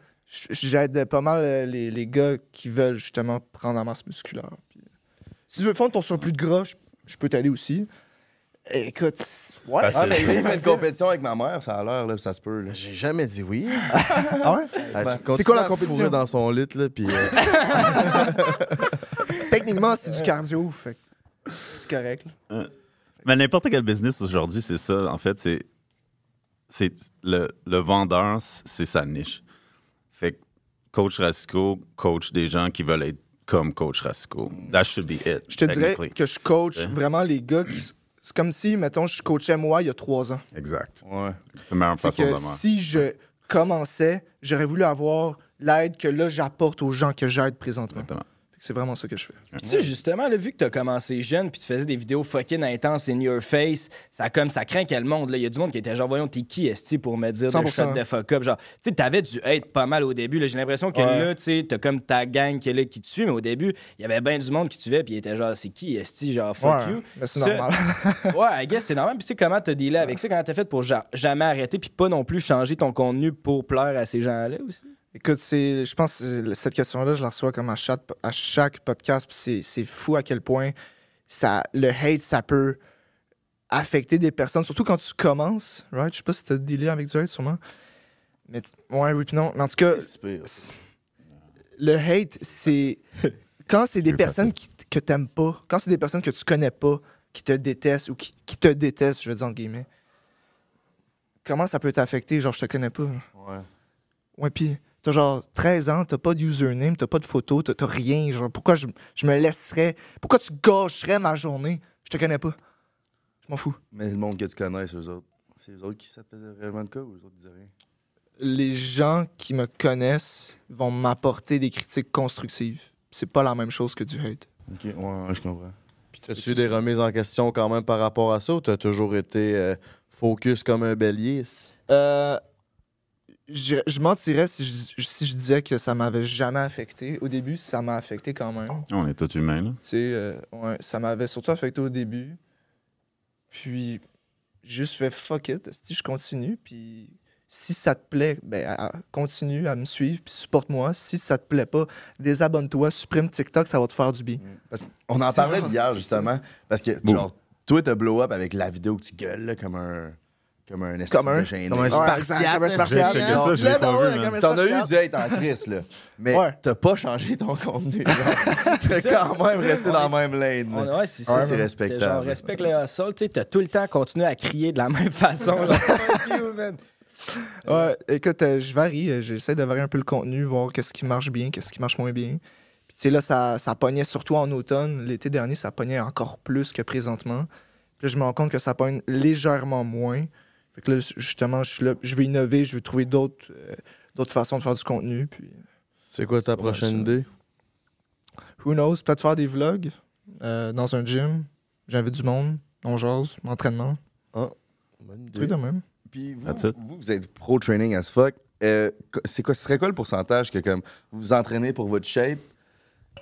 j'aide pas mal euh, les, les gars qui veulent justement prendre en masse musculaire. Puis, si tu veux fondre ton surplus de gras, je, je peux t'aider aussi. Écoute, ouais. Ah, mais il fait une compétition avec ma mère, ça a l'air, là, ça se peut. Là. J'ai jamais dit oui. Ah ouais? Ah, tu C'est quoi la compétition? dans son lit, là, puis... euh, Techniquement, c'est du cardio, fait c'est correct. là. Mais n'importe quel business aujourd'hui, c'est ça. En fait, c'est. C'est le, le vendeur, c'est sa niche. Fait que coach Rasco, coach des gens qui veulent être comme coach Rasco. That should be it. Je te dirais que je coach Ouais. vraiment les gars qui. C'est comme si, mettons, je coachais moi il y a trois ans. Exact. Ouais. C'est la meilleure C'est façon que si je commençais, j'aurais voulu avoir l'aide que là j'apporte aux gens que j'aide présentement. Exactement. C'est vraiment ça que je fais. Puis tu sais, justement, là, vu que tu as commencé jeune puis tu faisais des vidéos fucking intenses in your face, ça comme ça craint quel monde. Il y a du monde qui était genre, voyons, t'es qui, esti, pour me dire de 100%. shot de fuck up? Genre, tu sais, t'avais du hate pas mal au début. J'ai l'impression que Ouais. là, tu sais, t'as comme ta gang qui est là qui te suit, mais au début, il y avait bien du monde qui te suivait puis il était genre, c'est qui, esti, genre, fuck Ouais, you? mais c'est normal. ouais, I guess c'est normal. Puis tu sais, comment t'as dealé avec ça, comment t'as fait pour ja- jamais arrêter puis pas non plus changer ton contenu pour plaire à ces gens-là aussi? Écoute, c'est, je pense que cette question-là, je la reçois comme à chaque, à chaque podcast. C'est, c'est fou à quel point ça, le hate, ça peut affecter des personnes, surtout quand tu commences. Right? Je sais pas si tu as dealé avec du hate, sûrement. Mais ouais, oui, puis non. Mais en tout cas, le hate, c'est quand c'est des personnes qui, que t'aimes pas, quand c'est des personnes que tu connais pas, qui te détestent ou qui, qui te détestent, je veux dire entre guillemets. Comment ça peut t'affecter? Genre, je te connais pas. Ouais. Ouais, puis t'as genre 13 ans, t'as pas de username, t'as pas de photo, t'as rien. Genre, pourquoi je, je me laisserais. Pourquoi tu gâcherais ma journée? Je te connais pas. Je m'en fous. Mais le monde que tu connais, c'est eux autres. C'est eux autres qui ça te faisait réellement le cas ou eux autres disaient rien? Les gens qui me connaissent vont m'apporter des critiques constructives. C'est pas la même chose que du hate. Ok, ouais, ouais, je comprends. Puis t'as-tu eu des remises en question quand même par rapport à ça ou t'as toujours été euh, focus comme un bélier? Euh, je, je mentirais si je, si je disais que ça m'avait jamais affecté. Au début, ça m'a affecté quand même. On est tous humains, là. Tu sais, euh, ouais, ça m'avait surtout affecté au début. Puis, juste fait fuck it, si je continue. Puis, si ça te plaît, ben, continue à me suivre, puis supporte-moi. Si ça te plaît pas, désabonne-toi, supprime TikTok, ça va te faire du bien. Parce qu'on en parlait hier, justement. Parce que, genre, toi, t'as blow up avec la vidéo que tu gueules, là, comme un. Comme un esti Comme un- de gêné. comme un Spartiate, Spartiate. T'en as eu du hate en crise, là. Mais Ouais. t'as pas changé ton contenu. T'as quand même resté dans la même lane. On, ouais, c'est Ouais, ça. c'est respectable. Genre, respecte le hustle. Tu sais, t'as tout le temps continué à crier de la même façon. Ouais, écoute, euh, je varie. euh, J'essaie de varier un peu le contenu, voir qu'est-ce qui marche bien, qu'est-ce qui marche moins bien. Puis, tu sais, là, ça, ça pognait surtout en automne. L'été dernier, ça pognait encore plus que présentement. Puis là, je me rends compte que ça pogne légèrement moins. Fait que là, justement, je suis là, je veux innover, je veux trouver d'autres euh, d'autres façons de faire du contenu. Puis, C'est quoi ta prochaine idée? who knows, peut-être faire des vlogs euh, dans un gym. J'invite du monde, on jase, entraînement, Bonne idée. truc de même. Puis vous, vous, vous êtes pro training as fuck. Euh, c'est quoi, ce serait quoi le pourcentage que comme vous vous entraînez pour votre shape,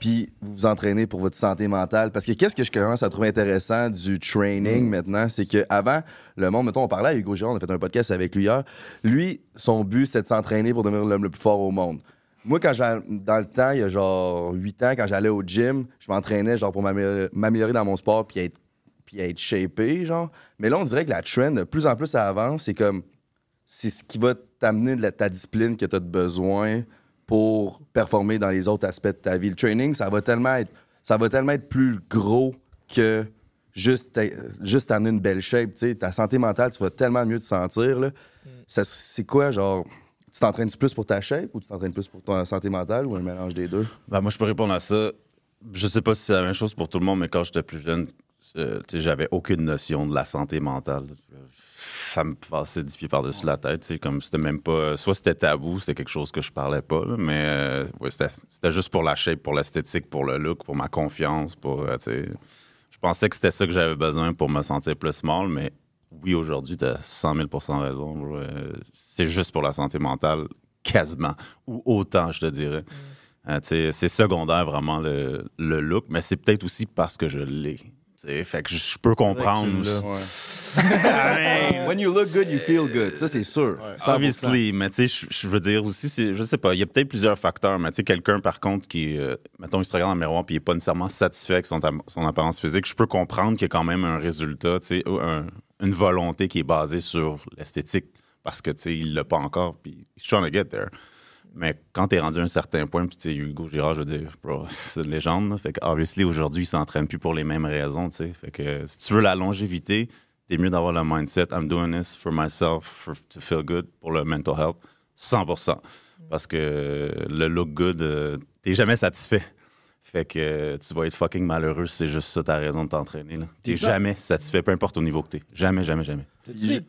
puis vous vous entraînez pour votre santé mentale? Parce que qu'est-ce que je commence à trouver intéressant du training maintenant, c'est que avant le monde, mettons, on parlait à Hugo Girard, on a fait un podcast avec lui hier. Lui, son but, c'était de s'entraîner pour devenir l'homme le plus fort au monde. Moi, quand dans le temps, il y a genre 8 ans, quand j'allais au gym, je m'entraînais genre pour m'améliorer m'améliorer dans mon sport puis être, puis être shapé, genre. Mais là, on dirait que la trend, de plus en plus, ça avance. C'est comme, c'est ce qui va t'amener de la- ta discipline que tu as besoin pour performer dans les autres aspects de ta vie. Le training, ça va tellement être, ça va tellement être plus gros que juste, juste t'amener une belle shape. tu sais. Ta santé mentale, tu vas tellement mieux te sentir. C'est quoi, genre, tu t'entraînes plus pour ta shape ou tu t'entraînes plus pour ta santé mentale ou un mélange des deux? Ben, moi, je peux répondre à ça. Je sais pas si c'est la même chose pour tout le monde, mais quand j'étais plus jeune, euh, j'avais aucune notion de la santé mentale. Ça me passait dix pieds par-dessus la tête. sais, Comme c'était même pas. Soit c'était tabou, c'était quelque chose que je parlais pas, là, mais euh, ouais, c'était juste pour la shape, pour l'esthétique, pour le look, pour ma confiance. Pour, euh, je pensais que c'était ça que j'avais besoin pour me sentir plus small, mais oui, aujourd'hui, tu as 100 000 raison. Euh, C'est juste pour la santé mentale, quasiment. Ou autant, je te dirais. Sais, c'est secondaire vraiment le, le look, mais c'est peut-être aussi parce que je l'ai. Tu sais. Fait que je peux comprendre. When you look good, you feel good. Ça, c'est sûr. 100%. Obviously, mais tu sais, je- veux dire aussi, je sais pas, il y a peut-être plusieurs facteurs, mais tu sais, quelqu'un par contre qui, euh, mettons, il se regarde dans le miroir puis il est pas nécessairement satisfait avec son, apparence physique, je peux comprendre qu'il y a quand même un résultat, tu sais, un- une volonté qui est basée sur l'esthétique, parce que tu sais, il l'a pas encore, puis he's trying to get there. Mais quand t'es rendu à un certain point, puis tu sais, Hugo Girard, je veux dire, bro, c'est une légende. là. Fait que, obviously, aujourd'hui, il s'entraîne plus pour les mêmes raisons, tu sais. Fait que si tu veux la longévité, t'es mieux d'avoir le mindset, I'm doing this for myself, for, to feel good, pour le mental health, 100%. Parce que le look good, euh, t'es jamais satisfait. Fait que euh, tu vas être fucking malheureux si c'est juste ça ta raison de t'entraîner. là. T'es jamais satisfait, peu importe au niveau que t'es. Jamais, jamais, jamais. T'as-tu des-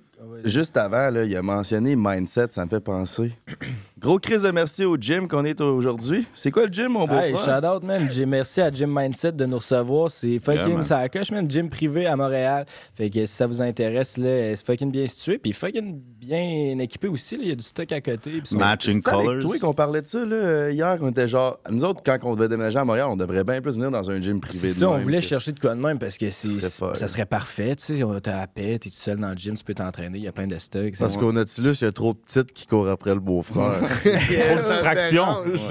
juste avant, là, il a mentionné mindset, ça me fait penser. Gros crise de merci au gym qu'on est aujourd'hui. C'est quoi le gym, mon beau Hey, frère? shout out, man. J'ai merci à Gym Mindset de nous recevoir. C'est fucking man. ça coche, man. Gym privé à Montréal. Fait que si ça vous intéresse, là, c'est fucking bien situé. Puis fucking bien équipé aussi. là. Il y a du stock à côté. Puis c'est- Matching C'est avec colors. toi qu'on parlait de ça là, hier, qu'on était genre. Nous autres, quand on devait déménager à Montréal, on devrait bien plus venir dans un gym privé. C'est de ça, on même voulait que- chercher de quoi de même parce que c'est- ça serait parfait. Tu sais, on t'a à paix, t'es tout seul dans le gym, tu peux t'entraîner, il y a plein de stocks. Parce qu'au Nautilus, il y a trop de petites qui courent après le beau-frère. Trop de distraction.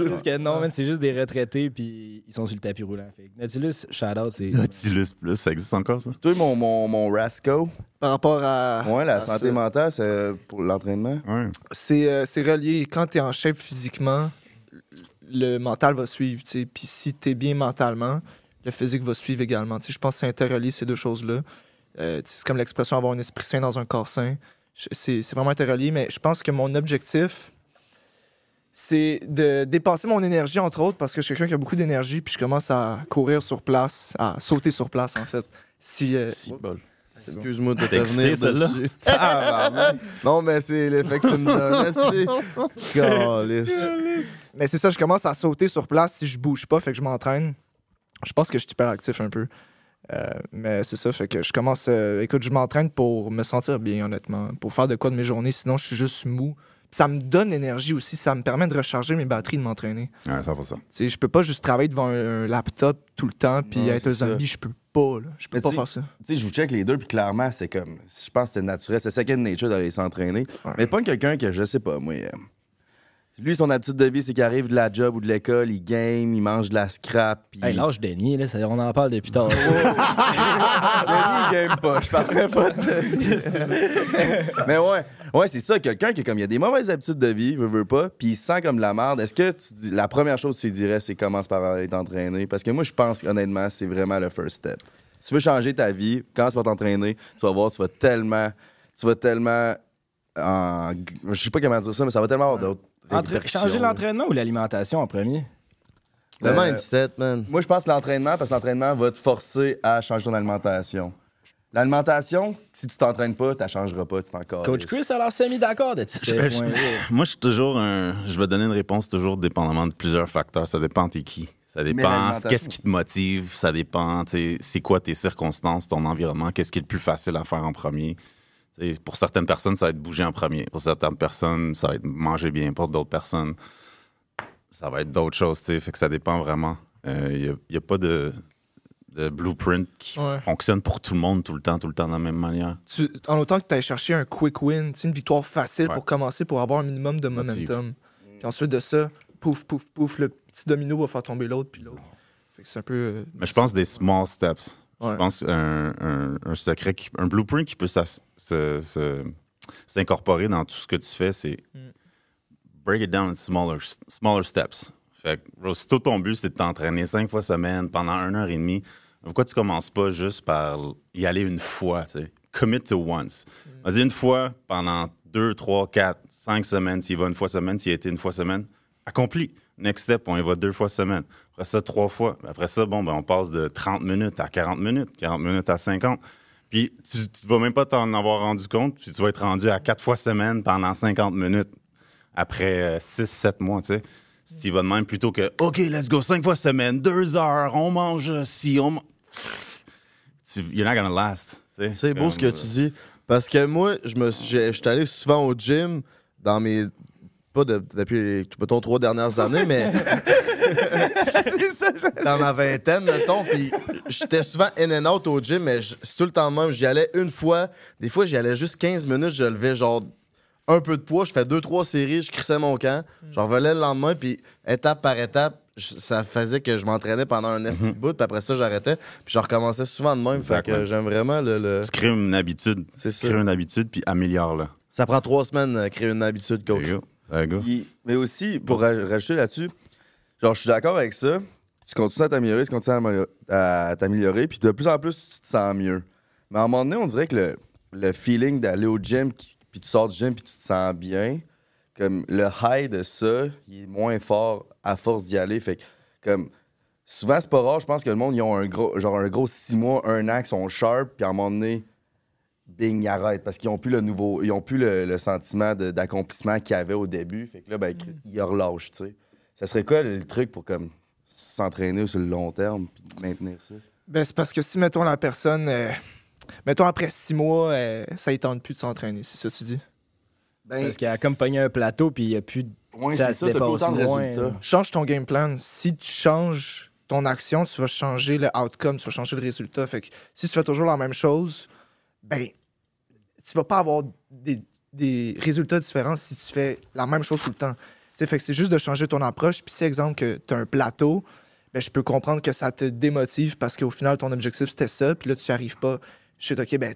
Parce que non, man, c'est juste des retraités puis ils sont sur le tapis roulant. Fait Nautilus, shout out, c'est. Nautilus Plus, ça existe encore, ça? Toi, mon, mon, mon Rasco, Par rapport à. ouais, la à santé ça. mentale, c'est pour l'entraînement. Ouais. C'est euh, c'est relié. Quand tu es en shape physiquement, le mental va suivre. tu sais. Puis si tu es bien mentalement, le physique va suivre également. Tu sais, Je pense que c'est interrelié ces deux choses-là. Euh, c'est comme l'expression avoir un esprit sain dans un corps sain. C'est vraiment interrelié, mais je pense que mon objectif, c'est de dépasser mon énergie, entre autres, parce que je suis quelqu'un qui a beaucoup d'énergie, puis je commence à courir sur place, à sauter sur place, en fait. Si, euh, Si bol. Excuse-moi de te T'es excité, venir celle-là? dessus. Ah, non, mais c'est l'effet que tu me donnes. Mais c'est ça, je commence à sauter sur place si je bouge pas, fait que je m'entraîne. Je pense que je suis hyper actif un peu. Euh, mais c'est ça, fait que je commence. euh, écoute, je m'entraîne pour me sentir bien, honnêtement. Pour faire de quoi de mes journées, sinon je suis juste mou. Puis ça me donne l'énergie aussi, ça me permet de recharger mes batteries, de m'entraîner. Ouais, ça va ça. Tu sais, je peux pas juste travailler devant un, un laptop tout le temps puis Non, être un ça. zombie, je peux pas, là. Je peux Mais pas faire ça. Tu sais, je vous check les deux, puis clairement, c'est comme. Je pense que c'est naturel. C'est second nature d'aller s'entraîner. Ouais. Mais pas quelqu'un que, je sais pas, moi. euh, lui, son habitude de vie, c'est qu'il arrive de la job ou de l'école, il game, il mange de la scrap. Puis... Hey, lâche Denis, là, ça- on en parle depuis tard. Denis, il game pas. Je parlerai pas de Denis. Mais ouais, ouais c'est ça. Quelqu'un qui, comme, il a des mauvaises habitudes de vie, veut, veut pas, puis il se sent comme de la merde. Est-ce que tu dis, la première chose que tu lui dirais, c'est commence par aller t'entraîner? Parce que moi, je pense honnêtement, c'est vraiment le first step. Si tu veux changer ta vie, commence par t'entraîner. Tu vas voir, tu vas tellement. Tu vas tellement. En... Je sais pas comment dire ça, mais ça va tellement avoir d'autres. Changer l'entraînement ou l'alimentation en premier? Le Euh, mindset, man. Moi, je pense que l'entraînement, parce que l'entraînement va te forcer à changer ton alimentation. L'alimentation, si tu t'entraînes pas, tu changeras pas, tu t'en casses. Coach Chris a l'air semi-d'accord de ce Je- je- point-là. Moi, je suis toujours un. Je vais donner une réponse toujours dépendamment de plusieurs facteurs. Ça dépend t'es qui. Ça dépend qu'est-ce qui te motive. Ça dépend, tu sais, c'est quoi tes circonstances, ton environnement, qu'est-ce qui est le plus facile à faire en premier. Pour certaines personnes, ça va être bouger en premier. Pour certaines personnes, ça va être manger bien. Pour d'autres personnes, ça va être d'autres choses. tu sais. Fait que ça dépend vraiment. Il n'y a, pas de, de blueprint qui Ouais. fonctionne pour tout le monde tout le temps, tout le temps de la même manière. Tu- en autant que tu ailles chercher un quick win, tu sais, une victoire facile Ouais. pour commencer, pour avoir un minimum de momentum. Puis ensuite de ça, pouf, pouf, pouf, le petit domino va faire tomber l'autre, puis l'autre. Fait que c'est un peu. euh, Mais je pense des small steps. Ouais. Je pense un, un, un secret, qui- un blueprint qui peut s'incorporer dans tout ce que tu fais, c'est Mm. break it down in smaller, smaller steps. Fait que, si tout ton but, c'est de t'entraîner cinq fois semaine pendant une heure et demie, pourquoi tu commences pas juste par y aller une fois, tu sais? Commit to once. Vas-y une fois pendant deux, trois, quatre, cinq semaines, s'il va une fois semaine, s'il a été une fois semaine, accompli. Next step, on y va deux fois semaine. Après ça, trois fois. Après ça, bon, ben, on passe de 30 minutes à 40 minutes, 40 minutes à 50. Puis tu ne vas même pas t'en avoir rendu compte, puis tu vas être rendu à quatre fois semaine pendant 50 minutes après 6-7 mois, tu sais. Si tu y vas de même plutôt que OK, let's go, cinq fois semaine, deux heures, on mange si on. You're not gonna last. tu sais. C'est beau ce que tu dis. Parce que moi, je me suis- j'ai- j'étais allé souvent au gym dans mes. Pas de- depuis les mettons, trois dernières années, mais dans ma vingtaine, mettons. Puis j'étais souvent in and out au gym, mais c'est tout le temps de même. J'y allais une fois. Des fois, j'y allais juste 15 minutes. Je levais genre un peu de poids. Je fais deux, trois séries. Je crissais mon camp. J'en revenais le lendemain. Puis étape par étape, ça faisait que je m'entraînais pendant un esti de bout. Puis après ça, j'arrêtais. Puis je recommençais souvent de même. Fait que j'aime vraiment le- le... Tu crées une habitude. C'est Tu ça. crées une habitude, puis améliore-la. Ça prend trois semaines à créer une habitude, There coach. you go. There you go. Puis- mais aussi, pour ra- rajouter là-dessus, genre, je suis d'accord avec ça. Tu continues à t'améliorer, tu continues à améliorer- à t'améliorer, puis de plus en plus, tu te sens mieux. Mais à un moment donné, on dirait que le, le feeling d'aller au gym, puis tu sors du gym, puis tu te sens bien, comme le high de ça, il est moins fort à force d'y aller. Fait que, comme, souvent, c'est pas rare, je pense que le monde, ils ont un gros, genre un gros six mois, un an, qui sont sharp, puis à un moment donné, bing, ils arrêtent parce qu'ils ont plus le nouveau, ils ont plus le, le sentiment d'accomplissement qu'ils avaient au début. Fait que là, ben, ils relâchent, tu sais. Ça serait quoi le, truc pour comme s'entraîner sur le long terme puis maintenir ça? Ben, c'est parce que si, mettons, la personne. euh, mettons, après six mois, euh, ça ne tente plus de s'entraîner, c'est ça que tu dis? Parce qu'il a comme pogné un plateau, puis il n'y a plus de. Ouais, ça ça, t'as pas dépasse autant de résultats. Change ton game plan. Si tu changes ton action, tu vas changer le outcome, tu vas changer le résultat. Fait que si tu fais toujours la même chose, ben, tu vas pas avoir des, des résultats différents si tu fais la même chose tout le temps. Fait que c'est juste de changer ton approche. Puis si, exemple, que tu as un plateau, ben, je peux comprendre que ça te démotive parce qu'au final, ton objectif, c'était ça. Puis là, tu n'y arrives pas. Je sais, OK, ben,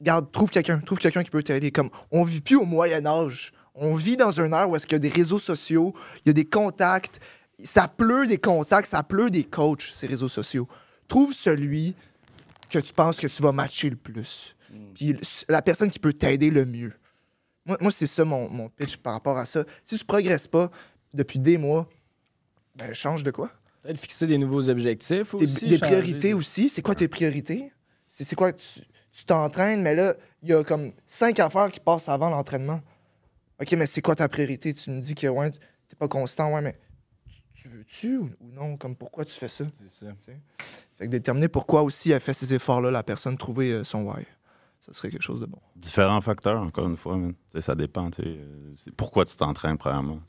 garde, trouve quelqu'un. Trouve quelqu'un qui peut t'aider. Comme, on vit plus au Moyen-Âge. On vit dans une ère où est-ce qu'il y a des réseaux sociaux, il y a des contacts. Ça pleut des contacts, ça pleut des coachs, ces réseaux sociaux. Trouve celui que tu penses que tu vas matcher le plus. Puis la personne qui peut t'aider le mieux. Moi, moi c'est ça mon, mon pitch par rapport à ça. Si tu progresses pas depuis des mois, ben change de quoi? Peut-être fixer des nouveaux objectifs Des, aussi. des changer priorités aussi. C'est quoi tes priorités? C'est quoi? Tu t'entraînes, mais là, il y a comme cinq affaires qui passent avant l'entraînement. OK, mais c'est quoi ta priorité? Tu me dis que ouais, t'es pas constant, ouais, mais tu- tu veux-tu ou, non? Comme pourquoi tu fais ça? C'est ça. Fait que déterminer pourquoi aussi elle fait ces efforts-là, la personne, trouver euh, son why. Ça serait quelque chose de bon. Différents facteurs, encore une fois. Ça dépend. euh, Pourquoi tu t'entraînes, premièrement.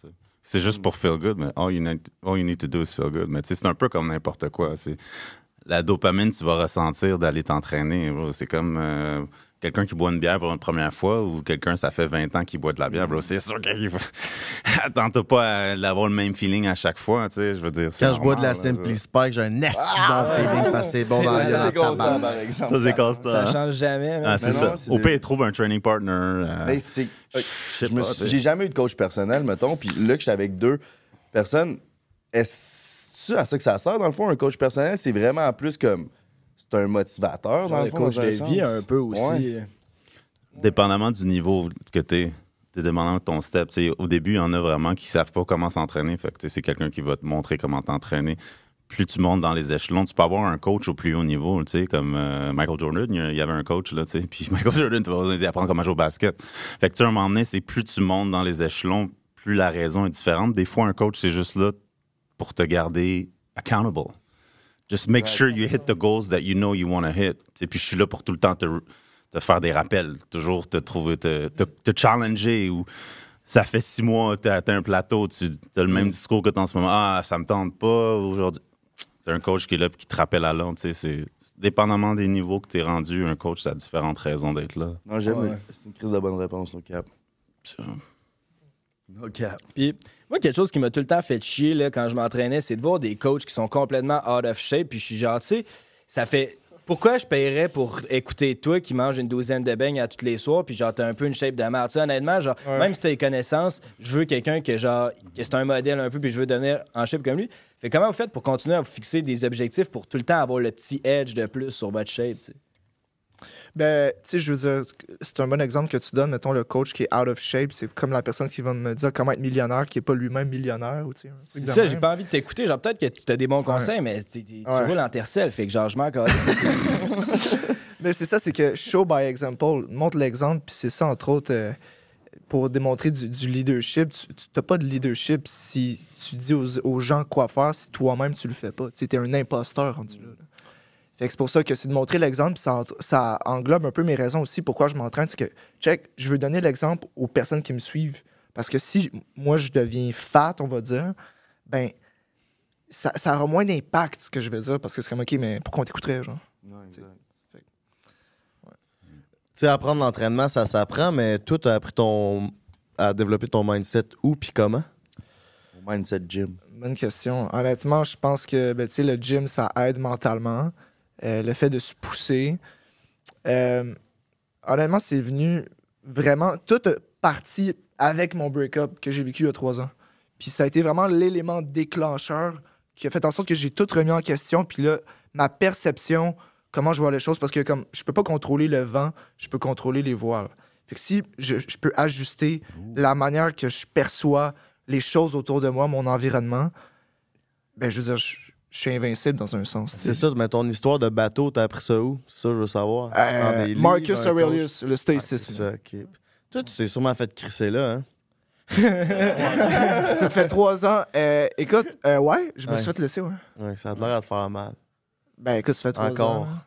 C'est juste pour feel good, mais all you need, all you need to do is feel good. Mais c'est un peu comme n'importe quoi. La dopamine, tu vas ressentir d'aller t'entraîner. C'est comme euh, quelqu'un qui boit une bière pour une première fois ou quelqu'un, ça fait 20 ans qu'il boit de la bière. bro. C'est sûr qu'il va... Attends-toi pas à avoir le même feeling à chaque fois. Tu sais, je veux dire. Quand je bois de la Simply Spike, j'ai un esti bon feeling parce que c'est bon C'est- dans ça, c'est constant, par exemple. Ça, c'est constant. Ça hein? change jamais. Ah, c'est ça. Au pire, trouve un training partner. euh, Ben, c'est- sais. J'ai jamais eu de coach personnel, mettons. Puis là, que j'étais avec deux personnes, est-ce à ça que ça sert, dans le fond, un coach personnel? C'est vraiment plus comme. C'est un motivateur, dans Genre le le fond. coach de un vie un peu aussi. Ouais. Dépendamment du niveau que tu es, dépendamment de ton step. tu sais, au début, il y en a vraiment qui savent pas comment s'entraîner. Fait que c'est quelqu'un qui va te montrer comment t'entraîner. Plus tu montes dans les échelons, tu peux avoir un coach au plus haut niveau, tu sais, comme euh, Michael Jordan, il y avait un coach, là, tu sais, puis Michael Jordan, tu vas besoin d'y apprendre comment jouer au basket. Fait que, tu sais, à un moment donné, c'est plus tu montes dans les échelons, plus la raison est différente. Des fois, un coach, c'est juste là pour te garder accountable. Just make sure you hit the goals that you know you want to hit. Tu sais, puis je suis là pour tout le temps te, te faire des rappels, toujours te trouver, te, te, te challenger ou ça fait six mois, tu as, un plateau, tu as le même discours que t'as en ce moment. Ah, ça me tente pas aujourd'hui. T'as un coach qui est là et qui te rappelle à l'ordre. tu sais, c'est Dépendamment des niveaux que tu es rendu, un coach, ça a différentes raisons d'être là. Non, j'aime. Ouais. C'est une crise de bonne réponse, no cap. Ça. No cap. Puis, moi, quelque chose qui m'a tout le temps fait chier là, quand je m'entraînais, c'est de voir des coachs qui sont complètement out of shape. Puis, je suis genre, tu sais, ça fait. Pourquoi je paierais pour écouter toi qui mange une douzaine de beignes à tous les soirs, puis genre, t'as un peu une shape de merde? Tu sais, honnêtement, genre, Ouais. même si t'as les connaissances, je veux quelqu'un que, genre, que c'est un modèle un peu, puis je veux devenir en shape comme lui. Fait comment vous faites pour continuer à vous fixer des objectifs pour tout le temps avoir le petit edge de plus sur votre shape, tu sais? Ben, tu sais, je veux dire, c'est un bon exemple que tu donnes. Mettons, le coach qui est out of shape, c'est comme la personne qui va me dire comment être millionnaire, qui n'est pas lui-même millionnaire. Ou, tu sais, ça, j'ai pas envie de t'écouter. Genre, peut-être que tu as des bons conseils, mais tu tu Ouais. roules en tercelle. Fait que, genre, je m'en. Mais c'est ça, c'est que show by example, montre l'exemple, puis c'est ça, entre autres, euh, pour démontrer du, du leadership. Tu n'as pas de leadership si tu dis aux, aux gens quoi faire, si toi-même tu le fais pas. Tu es un imposteur rendu là. là. Fait que c'est pour ça que c'est de montrer l'exemple, puis ça, ça englobe un peu mes raisons aussi pourquoi je m'entraîne. C'est que, check, je veux donner l'exemple aux personnes qui me suivent. Parce que si moi je deviens fat, on va dire, ben, ça, ça aura moins d'impact, ce que je veux dire, parce que c'est comme, OK, mais pourquoi on t'écouterait, genre? Non, exact. Tu sais, apprendre l'entraînement, ça s'apprend, mais toi, tu as appris ton... à développer ton mindset où puis comment? Au mindset gym. Bonne question. Honnêtement, je pense que ben, tu sais, le gym, ça aide mentalement. Euh, le fait de se pousser. Euh, honnêtement, c'est venu vraiment. Tout est parti avec mon break-up que j'ai vécu il y a trois ans. Puis ça a été vraiment l'élément déclencheur qui a fait en sorte que j'ai tout remis en question. Puis là, ma perception, comment je vois les choses, parce que comme je peux pas contrôler le vent, je peux contrôler les voiles. Fait que si je, je peux ajuster la manière que je perçois les choses autour de moi, mon environnement, ben je veux dire, je, je suis invincible dans un sens. C'est ça, mais ton histoire de bateau, t'as appris ça où? C'est ça, je veux savoir. Euh, livres, Marcus coach? Aurelius, le Ah, c'est stoïcisme. ça, ok. Toi, tu t'es sûrement fait crisser là, hein? ça fait trois ans. Euh, écoute, euh, ouais, je me Ouais. suis fait laisser, ouais. Ouais, ça a l'air te faire mal. Ben écoute, ça fait trois Encore. ans. hein.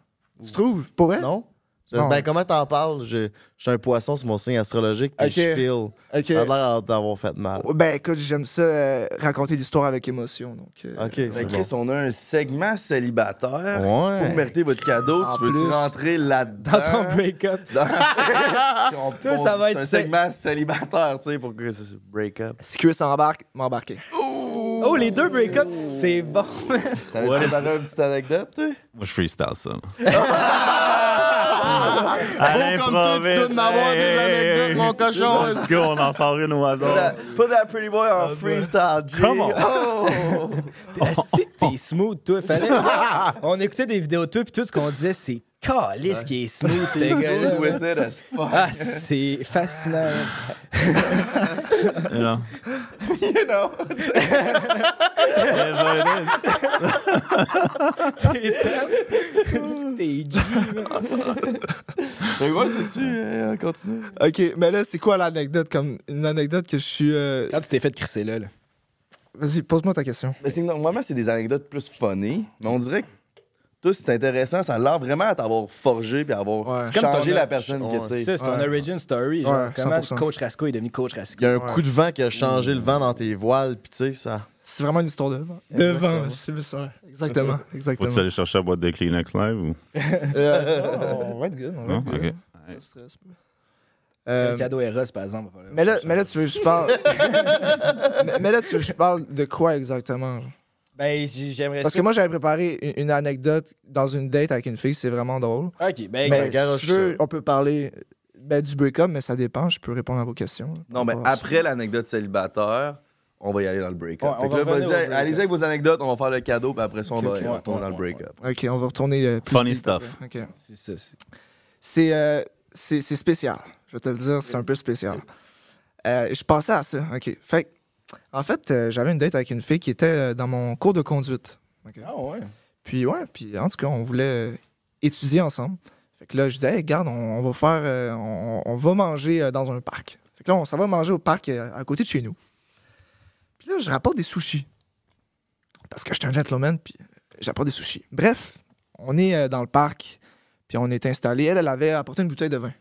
Tu trouves? Pour vrai? Non? Non. Ben, comment t'en parles? Je, je suis un poisson, c'est mon signe astrologique, puis Ok. je feel. Ok. Ça a l'air d'avoir fait mal. Ben écoute, j'aime ça euh, raconter l'histoire avec émotion. Donc, euh, Ok, Ben, Chris, on a un segment célibataire. Ouais. Pour mériter votre cadeau, En tu veux-tu plus. rentrer là-dedans? Dans ton break-up. Dans- On- Toi, ça va être un segment célibataire, tu sais, pour que ça se break up. Si Chris embarque, m'embarquer. Oh, les deux break-up, c'est bon. T'avais Ouais. préparé une petite anecdote, toi? Moi, je freestyle ça. À comme toi, tu dois en avoir des anecdotes, mon cochon. Let's go, on en sort une au hasard. Put that pretty boy en freestyle, G. Come on. Oh! Asti que t'es smooth, toi. Fallait... On écoutait des vidéos de toi, puis tout ce qu'on disait, c'est calice qui est smooth, ce gars-là. With it as fuck. Ah, c'est fascinant. You know? you know? Is what it is. T'es G. Mais ouais, tu veux-tu euh, continuer? Ok, mais là, c'est quoi l'anecdote? Comme une anecdote que je suis. euh, Quand tu t'es fait crisser là, là. Vas-y, pose-moi ta question. Mais c'est- normalement, c'est des anecdotes plus funny, mais on dirait que toi, c'est intéressant. Ça a l'air vraiment à t'avoir forgé puis à avoir Ouais. C'est comme changé ton- la personne qui était. Ça, c'est ton origin story. Genre, Ouais, comment 100%. Coach Rasco est devenu Coach Rasco. Il y a un Ouais. coup de vent qui a changé le vent dans tes voiles, puis tu sais, ça. C'est vraiment une histoire de vent. De vent, c'est ça. Exactement. Faut-tu Exactement. aller chercher la boîte de Kleenex live ou? Euh, non, on va être good. On va Non? être good. Ok. Pas de stress. Le Euh, cadeau Eros, par exemple. va falloir mais, là, mais là, tu veux que je parle. mais, mais là, tu veux que je parle de quoi exactement? Ben, j'aimerais Parce ça. que moi, j'avais préparé une, anecdote dans une date avec une fille, c'est vraiment drôle. Ok, ben, Mais garoche si tu veux, on peut parler ben, du break-up, mais ça dépend. Je peux répondre à vos questions. Non, mais après l'anecdote célibataire, on va y aller dans le break-up. Ouais, on Fait que va break-up. allez-y avec vos anecdotes, on va faire le cadeau, puis après ça, on Ok, va ok, y ouais, retourner ouais, dans le break-up. Ok, on va retourner. euh, plus Funny deep stuff. après. Ok. c'est euh, spécial. Je vais te le dire, c'est un peu spécial. Euh, je pensais à ça. OK. Fait que, en fait, euh, j'avais une date avec une fille qui était euh, dans mon cours de conduite. Ah ouais. Puis, ouais, puis en tout cas, on voulait euh, étudier ensemble. Fait que là, je disais, hey, regarde, on, on va faire. euh, on, on va manger euh, dans un parc. Fait que là, on s'en va manger au parc euh, à côté de chez nous. Puis là, je rapporte des sushis. Parce que je suis un gentleman, puis j'apporte des sushis. Bref, on est dans le parc, puis on est installé. Elle, elle avait apporté une bouteille de vin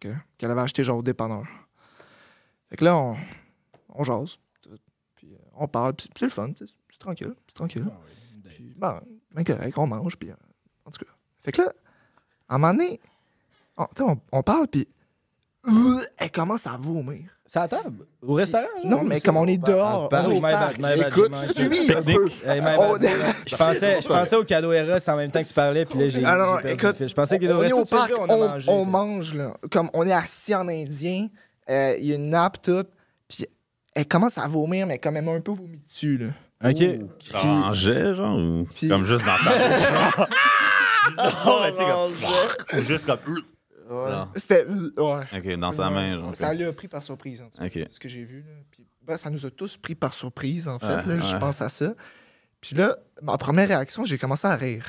qu'elle avait acheté genre au dépanneur. Fait que là, on, on jase, on parle, puis c'est le fun, c'est c'est tranquille, c'est tranquille. Puis, bon, ben correct, on mange, puis euh, en tout cas. Fait que là, à un moment donné, on, tu sais, on, on parle, puis euh, elle commence à vomir. C'est à table? Au restaurant? genre? Non, mais comme on est dehors, parc. on Écoute, suis un peu. Je pensais, je pensais au cadeau Eros en même temps que tu parlais, puis là, j'ai. Ah non, écoute, je pensais qu'il est au parc, on on, mange, là. Comme on est assis en indien, euh, il y a une nappe, toute, elle commence à vomir, mais quand même un peu vomi dessus, là. Ok. En jet, genre, ou Puis- comme juste dans sa Non, mais tu comme... Ou juste comme... C'était. euh, Ouais. OK, dans sa main, genre. Ça l'a pris par surprise, en tout cas, Ok. ce que j'ai vu. Là. Puis, ben, ça nous a tous pris par surprise, en fait. Ouais, là, Je pense à ça. Puis là, ma première réaction, j'ai commencé à rire.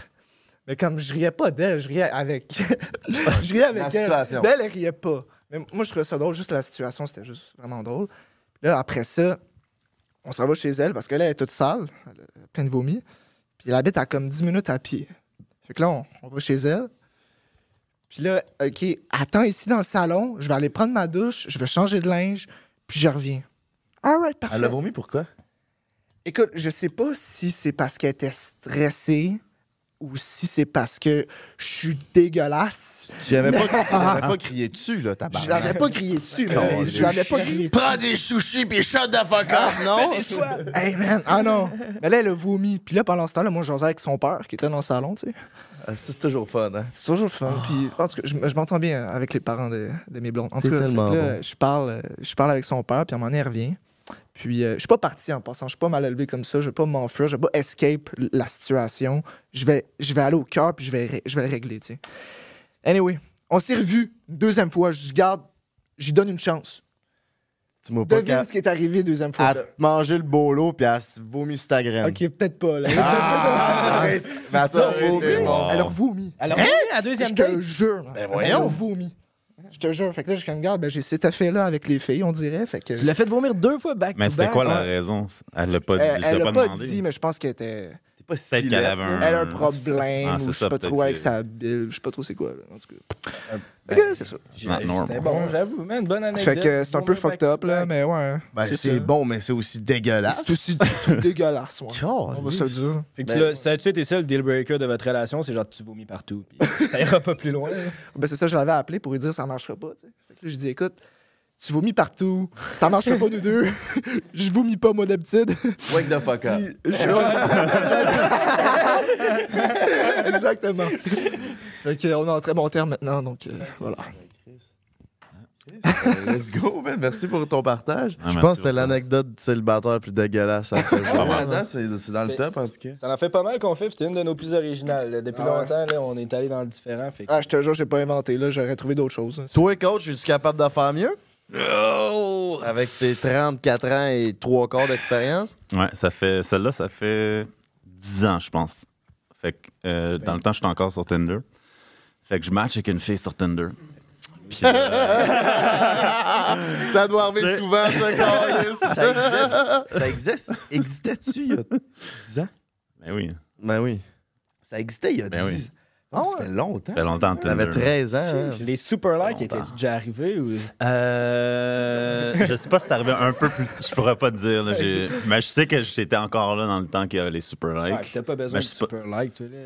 Mais comme je riais pas d'elle, je riais avec. je riais avec La elle. situation. Mais elle, elle riait pas. Mais moi, je trouvais ça drôle. Juste la situation, c'était juste vraiment drôle. Là, après ça, on s'en va chez elle parce qu'elle elle est toute sale, elle a plein de vomi. Puis elle habite à comme 10 minutes à pied. Fait que là, on, on va chez elle. Puis là, OK, attends ici dans le salon, je vais aller prendre ma douche, je vais changer de linge, puis je reviens. All right, parfait. Elle a vomi pourquoi? Écoute, je sais pas si c'est parce qu'elle était stressée ou si c'est parce que je suis dégueulasse. Tu n'avais pas, tu avais pas crié dessus, là, ta Je l'avais pas crié dessus, mais je l'avais pas crié dessus. Prends des sushis pis shot d'avocat, non? Hey man, ah non. Mais là, elle a vomi. Puis là, pendant ce temps-là, moi, je jasais avec son père qui était dans le salon, tu sais. Ah, ça, C'est toujours fun, hein? C'est toujours fun. Puis, en tout cas, je, je m'entends bien avec les parents de, de mes blondes. En tout cas, là, bon. je, parle, je parle avec son père, puis à un moment donné, revient. Puis, euh, je suis pas parti en passant. Je suis pas mal élevé comme ça. Je vais pas m'enfuir. Je vais pas escape la situation. Je vais, je vais aller au cœur, puis je vais, je vais le régler, tu sais. Anyway, on s'est revus une deuxième fois. Je garde, j'y donne une chance. Dis-moi pas Devine ce qui est arrivé deuxième fois. a là. mangé le bolo puis elle se vomit sur ta graine. Ok, peut-être pas, là. Ah, ça aurait- ça aurait été vomi. Alors, Hein? à la deuxième Je te jure. Ben Elle voyons. a vomi. Je te jure. Fait que là, je regarde, ben, j'ai cet effet-là avec les filles, on dirait. Fait que... Tu l'as fait vomir deux fois back Mais c'était quoi la ouais. raison? Elle l'a pas dit. Elle, tu elle l'as a pas demandé. dit, mais je pense qu'elle était. Pas si laide, là. un- Elle a un problème, Ah, ou c'est je sais pas trop avec sa bile, je sais pas trop c'est quoi, là, en tout cas. Ben, c'est ça. Not normal. C'était bon, j'avoue, man. Bonne anecdote. Fait que c'est un peu fucked up, là, mais ouais. Ben, c'est c'est bon, mais c'est aussi dégueulasse. C'est aussi tout dégueulasse, ouais. On va se dire. Fait que tu ça a-tu été ça le deal breaker de votre relation? C'est genre tu vomis partout. Puis ça ira pas plus loin. Ben, c'est ça, je l'avais appelé pour lui dire ça marchera pas, tu sais. Fait que là, je dis, écoute, tu vomis partout, ça marchera pas nous deux. je vomis pas, moi, d'habitude. Wake the fuck up. Exactement. fait qu'on est en très bon terme maintenant, donc euh, voilà. Euh, Let's go, man. Merci pour ton partage. Ah, Je pense que ça. l'anecdote du célibataire le plus dégueulasse à ce Ah, jour. c'est dans le C'était- top, en tout cas. Ça en fait pas mal qu'on fait, puis c'était une de nos plus originales. là. Depuis longtemps, là, on est allé dans le différent. Fait que- Ah, je te jure, j'ai pas inventé, là, j'aurais trouvé d'autres choses. Toi, coach, es-tu capable de faire mieux? Avec tes 34 ans et 3 quarts d'expérience? Ouais, ça fait. Celle-là, ça fait 10 ans, je pense. Fait que euh, dans le temps, j'étais encore sur Tinder. Fait que je match avec une fille sur Tinder. Puis, euh, Ça doit arriver souvent, ça, Carlis. Ça existe. Ça existe. Existait-tu il y a 10 ans? ben oui, Ben oui. Ça existait il y a Ben 10 ans. Ah, ça fait longtemps. ça fait longtemps. T'avais 13 ans. hein? Les super likes étaient déjà arrivés ou. Euh, je sais pas si c'est arrivé un peu plus. Je pourrais pas te dire. là, j'ai- mais je sais que j'étais encore là dans le temps qu'il y avait les super Ouais, likes. puis t'as pas besoin Mais de pas- super like, toi, là.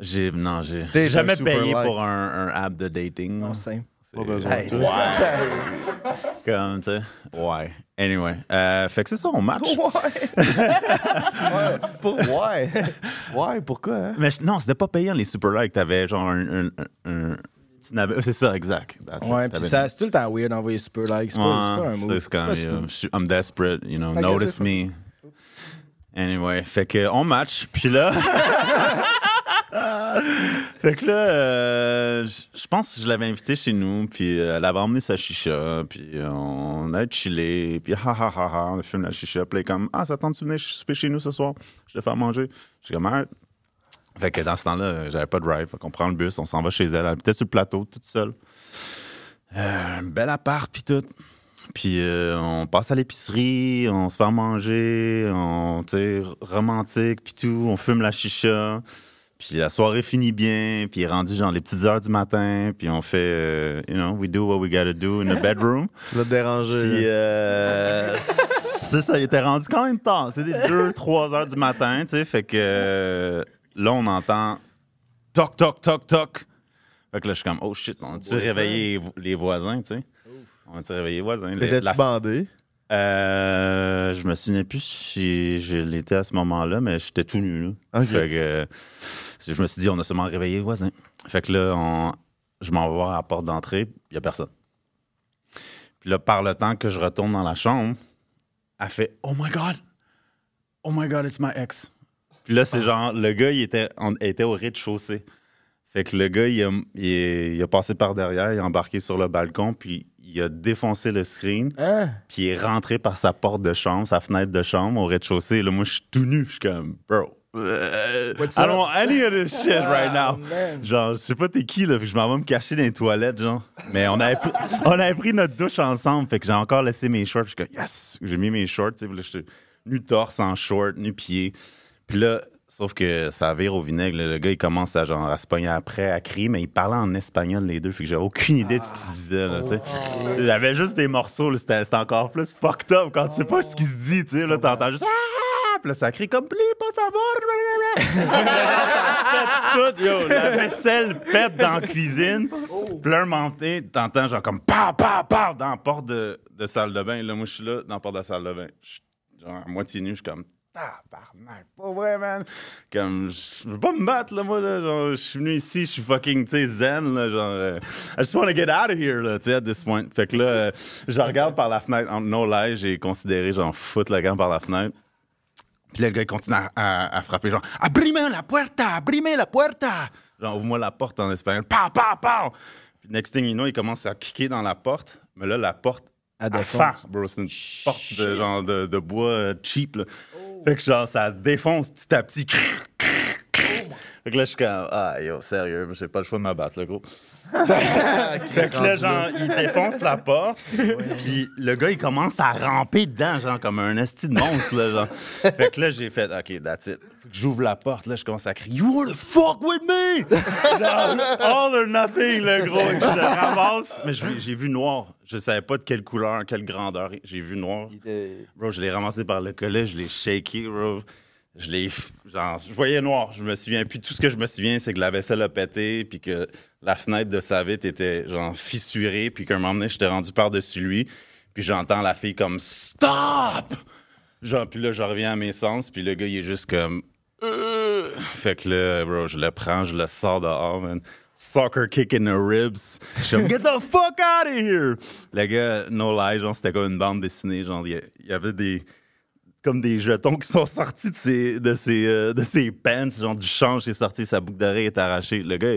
J'ai non, j'ai jamais payé like. pour un, un app de dating. Non, simple. Pas besoin. Hey, Ouais. Comme, tu sais. Ouais. Anyway. Euh, fait que c'est ça, on match. Pour... Ouais. Ouais, pourquoi, hein? Mais non, c'était pas payant les super likes. T'avais genre un. un, un- c'est ça, exact. That's. Ouais, puis ça, c'est tout le temps weird d'envoyer super like. C'est pas, c'est pas un move. c'est comme, euh, suis- I'm desperate, you know, notice me. Anyway, fait que on match, puis là. fait que là, euh, je pense que je l'avais invité chez nous, puis euh, elle avait emmené sa chicha, puis euh, on a chillé, puis ha ha ha ha, on a filmé la chicha, puis elle est comme Ah, ça tente de venir souper chez nous ce soir, je fais à manger. Je suis comme Alright. Fait que dans ce temps-là, j'avais pas de drive, fait qu'on prend le bus, on s'en va chez elle, elle habitait sur le plateau, toute seule. Euh, bel appart, puis tout. Puis on passe à l'épicerie, on se fait manger, on, romantique, puis tout, on fume la chicha. Puis la soirée finit bien, puis il est rendu genre les petites heures du matin, puis on fait, euh, you know, we do what we gotta do in the bedroom. Tu vas te déranger. Puis euh, c'est ça, il était rendu quand même tard. C'est des 2-3 heures du matin, tu sais, fait que euh, là, on entend toc, toc, toc, toc. Fait que là, je suis comme, oh shit, on a-tu réveillé les voisins, tu sais? On a-tu réveillé les voisins? Les- T'étais-tu la- bandé? euh, je me souviens plus si je l'étais à ce moment-là, mais j'étais tout nu. Là. Fait que euh, je me suis dit, on a seulement réveillé les voisins. Fait que là, on- je m'en vais voir à la porte d'entrée, il n'y a personne. Puis là, par le temps que je retourne dans la chambre, elle fait Oh my God! Oh my God, it's my ex. Puis là, c'est genre, le gars, il était, on- était au rez-de-chaussée. Fait que le gars, il a, il, il a passé par derrière, il a embarqué sur le balcon, puis il a défoncé le screen. Hein? Puis il est rentré par sa porte de chambre, sa fenêtre de chambre au rez-de-chaussée. Là, moi, je suis tout nu. Je suis comme, bro. Euh, want any of this shit right Ah, now. Genre, je sais pas t'es qui, là. Fait que je m'en vais me cacher dans les toilettes, genre. Mais on avait, pris, on avait pris notre douche ensemble. Fait que j'ai encore laissé mes shorts. Je suis comme, yes! J'ai mis mes shorts, tu sais. nu torse en short, nu pied. Puis là, sauf que ça vire au vinaigre. là. Le gars, il commence à, genre, à se pogner après, à crier, mais il parlait en espagnol, les deux. Fait que j'avais aucune idée de ce qu'il se disait, là, tu sais. J'avais juste des morceaux, c'était encore plus fucked up quand tu sais pas ce qu'il se dit, tu sais. Là, t'entends juste. Ah! Puis là, ça crie comme, please, por favor. tout, yo, la vaisselle pète dans la cuisine. Puis là, moment donné, t'entends genre comme pa pa pa dans la porte de, de salle de bain. Là, moi, je suis là, dans la porte de la salle de bain. Je suis genre à moitié nu, je suis comme tabarnak, pas vrai, man. Comme, je veux pas me battre, là, moi, là. Genre, je suis venu ici, je suis fucking, tu sais, zen, là. Genre, euh, I just wanna get out of here, là, tu sais, at this point. Fait que là, euh, je regarde par la fenêtre. En no lie, j'ai considéré, genre, foutre le gant par la fenêtre. Puis là, le gars, il continue à, à- à frapper, genre, abrime la puerta, abrime la puerta. Genre, ouvre-moi la porte en espagnol. Pa, pa, pa. Puis next thing you know, il commence à kicker dans la porte. Mais là, la porte À fond, bro. C'est une porte de, genre, de, de bois euh, cheap, là. Fait que, genre, ça défonce petit à petit. Fait que là, je suis comme, ah, yo, sérieux, j'ai pas le choix de me battre, là, gros. Fait que là, genre, il défonce la porte, puis le gars, il commence à ramper dedans, genre, comme un esti de monstre, là, genre. Fait que là, j'ai fait, OK, that's it. Fait que j'ouvre la porte, là, je commence à crier, You wanna fuck with me? Genre, all or nothing, le gros. Je le ramasse, mais j'ai vu noir. Je savais pas de quelle couleur, quelle grandeur. J'ai vu noir. Bro, je l'ai ramassé par le collet, je l'ai shaké, bro. Je l'ai. Genre, je voyais noir. Je me souviens. Puis tout ce que je me souviens, c'est que la vaisselle a pété, puis que la fenêtre de sa vitre était, genre, fissurée, puis qu'un moment donné, j'étais rendu par-dessus lui, puis j'entends la fille comme Stop! Genre, puis là, je reviens à mes sens, puis le gars, il est juste comme. Euh. Fait que là, bro, je le prends, je le sors dehors, man. Soccer kick in the ribs. Je get the fuck out of here! Le gars, no lie, genre, c'était comme une bande dessinée. Genre, il y a- il y avait des. Comme des jetons qui sont sortis de ses, de ses, euh, de ses pants, genre du change est sorti, sa boucle d'oreille est arrachée. Le gars,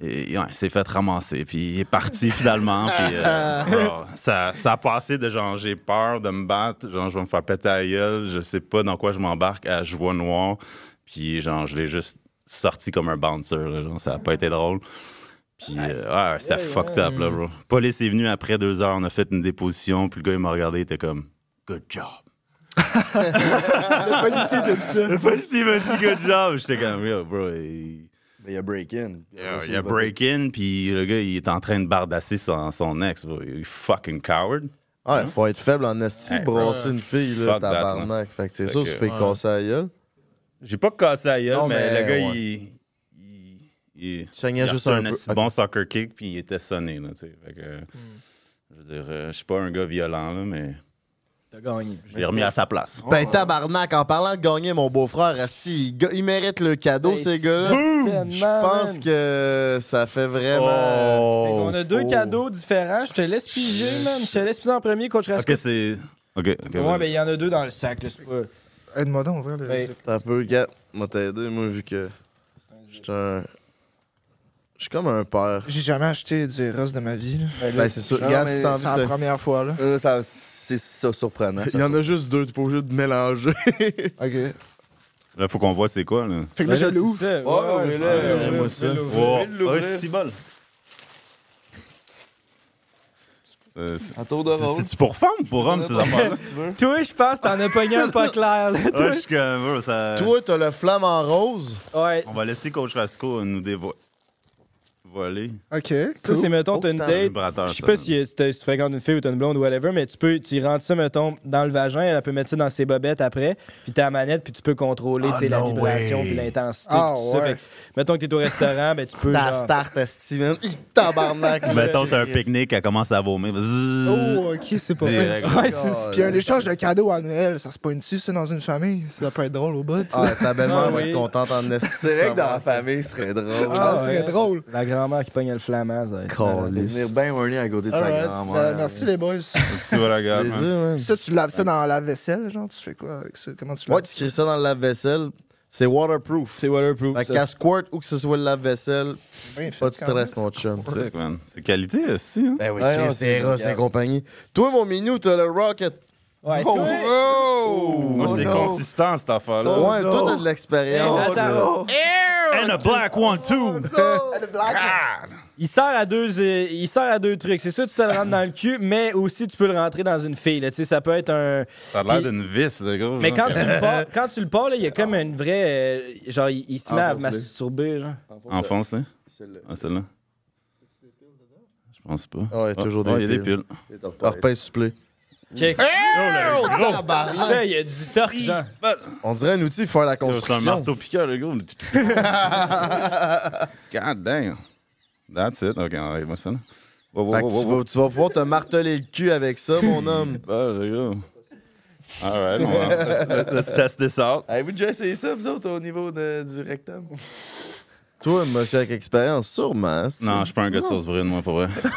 il, il- ouais, il s'est fait ramasser, puis il est parti finalement. Puis, euh, bro, ça, ça a passé de genre, j'ai peur de me battre, genre, je vais me faire péter à la gueule, je sais pas dans quoi je m'embarque, à je vois noir, puis genre, je l'ai juste sorti comme un bouncer, là, genre, ça a pas été drôle. Puis, euh, ouais, c'était fucked up, là, bro. Police est venu après deux heures, on a fait une déposition, puis le gars, il m'a regardé, il était comme, good job. Le policier te dit ça. Le policier m'a dit good job. J'étais comme, yo, bro, il, il y a break-in. il y a break-in, puis le gars, il est en train de bardasser son, son ex, bro. Il est fucking coward. Ouais, faut être faible en esti, Hey, brasser bro. une fille, là, tabarnak. Fait que c'est que, tu fais ouais. casser la gueule. J'ai pas cassé la gueule, Non, mais, mais le gars, ouais. il. Il, il, Soignait il a juste un bon soccer kick, puis il était sonné, là, tu sais. Fait que, je veux dire, euh, je suis pas un gars violent, là, mais T'as gagné. je l'ai remis à sa place. Ben, tabarnak, en parlant de gagner, mon beau-frère, assis, il, mérite le cadeau, Ben, ces gars-là. Je pense man. que ça fait vraiment. Fait qu'on Oh! a deux cadeaux différents. Je te laisse piger, man. Je te laisse piger en premier, coach Rasco. Ok, c'est. Ok, ok. Ouais, ben il y en a deux dans le sac, là. C'est pas. Aide-moi donc, ouvrir le Ben. T'as un peu, gars. M'a t'aider, moi, vu que. J'étais un. Je suis comme un père. J'ai jamais acheté du Eros de ma vie. là. Ben, c'est sûr. Non, Regarde, mais si t'as envie C'est la de. première fois, là. Euh, ça- c'est ça surprenant. Il y en a juste deux, t'es pas obligé de mélanger. OK. Là, faut qu'on voit c'est quoi, là. Fait que là, je Ben, l'ouvre. Ouais, ouais, ouais, là, ouais, moi, ouais, ça. vais l'ouvrir. Ouais, c'est bol. Euh, c'est- À tour de c'est- rôle. C'est-tu pour femme ou pour homme, ces affaires-là? Si tu veux. Toi, je pense que t'en as pogné un pas clair, là. Ouais, Toi. je suis comme, bro, ça... Toi, t'as le flamme en rose. Ouais. On va laisser Coach Rasco nous dévoiler. Voler. OK. Ça, c'est, mettons, t'as une Oh, date. vibrateur, Je sais ça, pas là. si, tu fréquentes une fille ou t'as une blonde ou whatever, mais tu peux, tu rentres ça, mettons, dans le vagin, elle peut mettre ça dans ses bobettes après, puis t'as la manette, puis tu peux contrôler, tu sais, la no vibration, puis l'intensité, Ah, puis tout ça. ouais. Fait que, mettons que t'es au restaurant, ben tu peux. Ta genre- start, Steven. Il tabarnak. Mettons, t'as un pique-nique, elle commence à vomir. Oh, OK, c'est pas vrai. Direct. Ouais, c'est ça. Puis un échange de cadeaux à Noël, ça se pointe dessus, ça, dans une famille? Ça peut être drôle au bout. Ah, ta belle-mère Ah, va être contente en esti. C'est vrai que dans la famille, ce serait drôle. Ça serait drôle. La grand-mère qui pogne le flamand, ça va être Caliste. malade. Venir bien horny à côté de sa Alright. grand-mère. Euh, merci, les boys. Tu vois la Plaisir, ça, tu laves ça dans la vaisselle, genre? Tu fais quoi avec ça? Comment tu Ouais, laves tu crées ça dans le lave-vaisselle. C'est waterproof. C'est waterproof. Fait ça, qu'à squirt ou que ce soit le lave-vaisselle, Bien fait, pas de quand stress, même. mon chum. Sick, man. C'est qualité, aussi, hein? Ben oui, Ouais, non, c'est c'est Ross nickel. et compagnie. Toi, mon minou, t'as le Rocket. Ouais, toi. Moi, c'est no. consistant, cette affaire-là. ouais, toi, t'as de l'expérience. là. attends. And a black one, too! Il sert à deux, euh, il sert à deux trucs. C'est sûr que tu te le rentres dans le cul, mais aussi tu peux le rentrer dans une fille. là. Tu sais, ça peut être un. Ça a l'air d'une vis, le gars. Mais quand tu le pars, quand tu le pars, là, il y a comme une vraie. euh, genre, il, il se met à masturber, genre. Enfoncé? Celle-là. Ah, celle-là? Je pense pas. Ah ouais, toujours Ah, des Il y a des piles. piles. Ah, repasse supplé. Check. Oh, C'est tabarnak! ça, il y a du torque. On dirait un outil pour faire la C'est un construction. marteau piqueur, le gars. God damn. That's it. OK, arrête-moi ça. là. Wow, wow, Fait que wow, tu, wow, vas, tu vas pouvoir te marteler le cul avec ça, mon homme. Ah, le gars. All right, on va- let's, let's test this out. Avez-vous déjà essayé ça, vous autres, au niveau de- du rectum? Toi, monsieur avec expérience, sûrement. c'est- Non, je suis pas un gars de sauce brune, moi, pour vrai.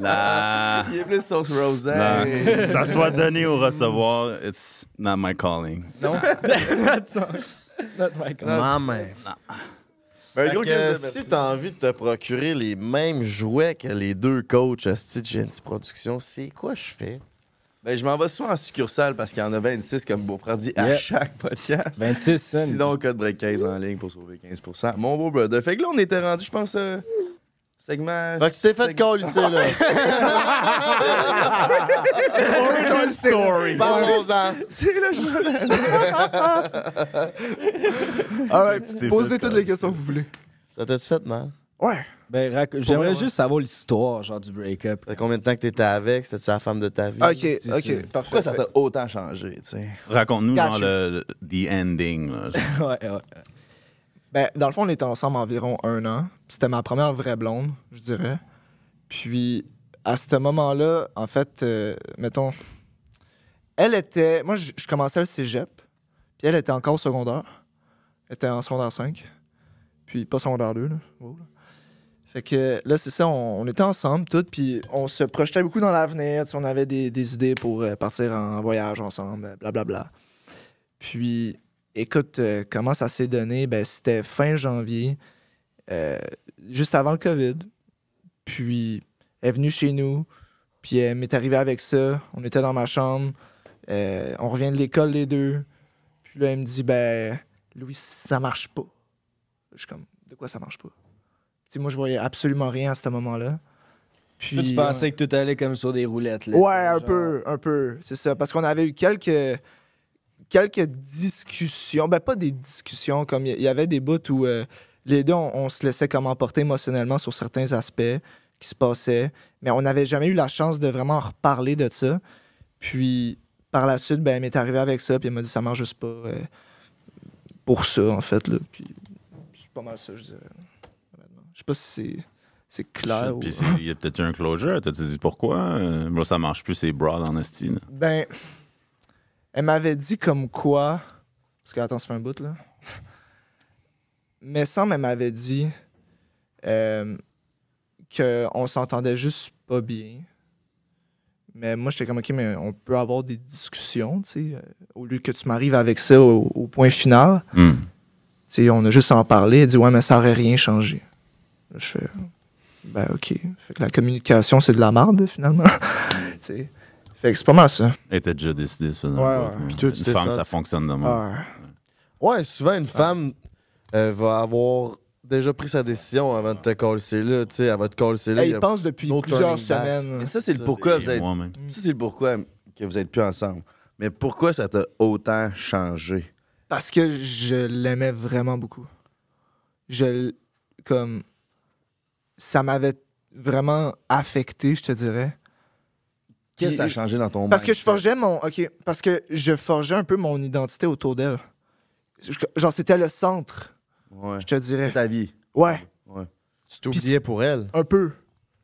nah. Il est plus sauce rosé. Non, que ça soit donné ou recevoir, it's not my calling. Non. That's. Not my God. Maman. Ben, Fait gros que, si t'as envie de te procurer les mêmes jouets que les deux coachs à Stitch Genty Production, c'est quoi je fais? Ben, je m'en vais souvent en succursale parce qu'il y en a 26, comme beau-frère dit, à chaque podcast. 26 cents. Sinon, code break 15 en ligne pour sauver 15% Mon beau brother. Fait que là, on était rendu, je pense, euh, segment. Fait que tu t'es fait segment- calisser, là. Story. Parlons-en. C'est là, je me Alright, t'es posez fait toutes les questions que vous voulez. Ça t'a-tu fait mal? Ouais. Ben, rac- J'aimerais vrai, juste savoir l'histoire, genre, du break-up. Ça fait combien de temps que t'étais avec? C'était-tu la femme de ta vie? Ok, c'est ok, ça. parfait. Pourquoi ça t'a autant changé, tu sais? Raconte-nous, Gotcha. genre, le, le- the ending. là, ouais, ouais. Ben, dans le fond, on était ensemble environ un an. C'était ma première vraie blonde, je dirais. Puis, à ce moment-là, en fait, euh, mettons, elle était. Moi, je je commençais le cégep, puis elle était encore au secondaire. Elle était en secondaire 5. Puis, pas secondaire 2, là. Wow, là. Fait que là, c'est ça, on, était ensemble, toutes, puis on se projetait beaucoup dans l'avenir. On avait des, idées pour euh, partir en voyage ensemble, blablabla. Puis, écoute, euh, comment ça s'est donné? Ben, c'était fin janvier, euh, juste avant le COVID. Puis, elle est venue chez nous, puis elle m'est arrivée avec ça. On était dans ma chambre, euh, on revient de l'école les deux. Puis là, elle me dit, ben, Louis, ça marche pas. Je suis comme, de quoi ça marche pas? Moi, je voyais absolument rien à ce moment-là. Puis, Toi, tu pensais que tout allait comme sur des roulettes, là. Ouais, un genre- peu, un peu. C'est ça. Parce qu'on avait eu quelques, quelques discussions. Ben, pas des discussions, comme il y, y avait des bouts où euh, les deux, on, on se laissait comme emporter émotionnellement sur certains aspects qui se passaient. Mais on n'avait jamais eu la chance de vraiment en reparler de ça. Puis, par la suite, ben, elle m'est arrivée avec ça, puis elle m'a dit ça marche juste pas. euh, pour ça, en fait. Là. Puis, c'est pas mal ça, je dirais. Je sais pas si c'est, c'est clair. ou- Puis il y a peut-être eu un closure. T'as-tu dit pourquoi? Euh, Bro, ça marche plus, c'est broad en esti. là. Ben, elle m'avait dit comme quoi. Parce que, attends, ça fait un bout, là. Mais Sam, elle m'avait dit euh, qu'on s'entendait juste pas bien. Mais moi, j'étais comme, OK, mais on peut avoir des discussions, tu sais, euh, au lieu que tu m'arrives avec ça au, au point final. Hmm. Tu sais, on a juste à en parler. Elle dit, ouais, mais ça aurait rien changé. Je fais, ben, OK. Fait que la communication, c'est de la merde, finalement. tu sais. Fait que c'est pas mal ça. Elle était déjà décidée de faire Ouais. Puis toi, Une femme, ça fonctionne de même. Ouais. Ouais, souvent, une femme euh, va avoir déjà pris sa décision avant de te coller là. Tu sais, elle va te coller là. A- pense depuis no plusieurs semaines. Mais ça, c'est le pourquoi Et vous êtes. moi-même. Ça, c'est le pourquoi que vous êtes plus ensemble. Mais pourquoi ça t'a autant changé? Parce que je l'aimais vraiment beaucoup. Je comme ça m'avait vraiment affecté, je te dirais. Qu'est-ce que ça a changé dans ton Parce que je forgeais mon OK, parce que je forgeais un peu mon identité autour d'elle. Genre c'était le centre, Ouais. je te dirais. C'est ta vie. Ouais, Tu t'oubliais pour elle? un peu.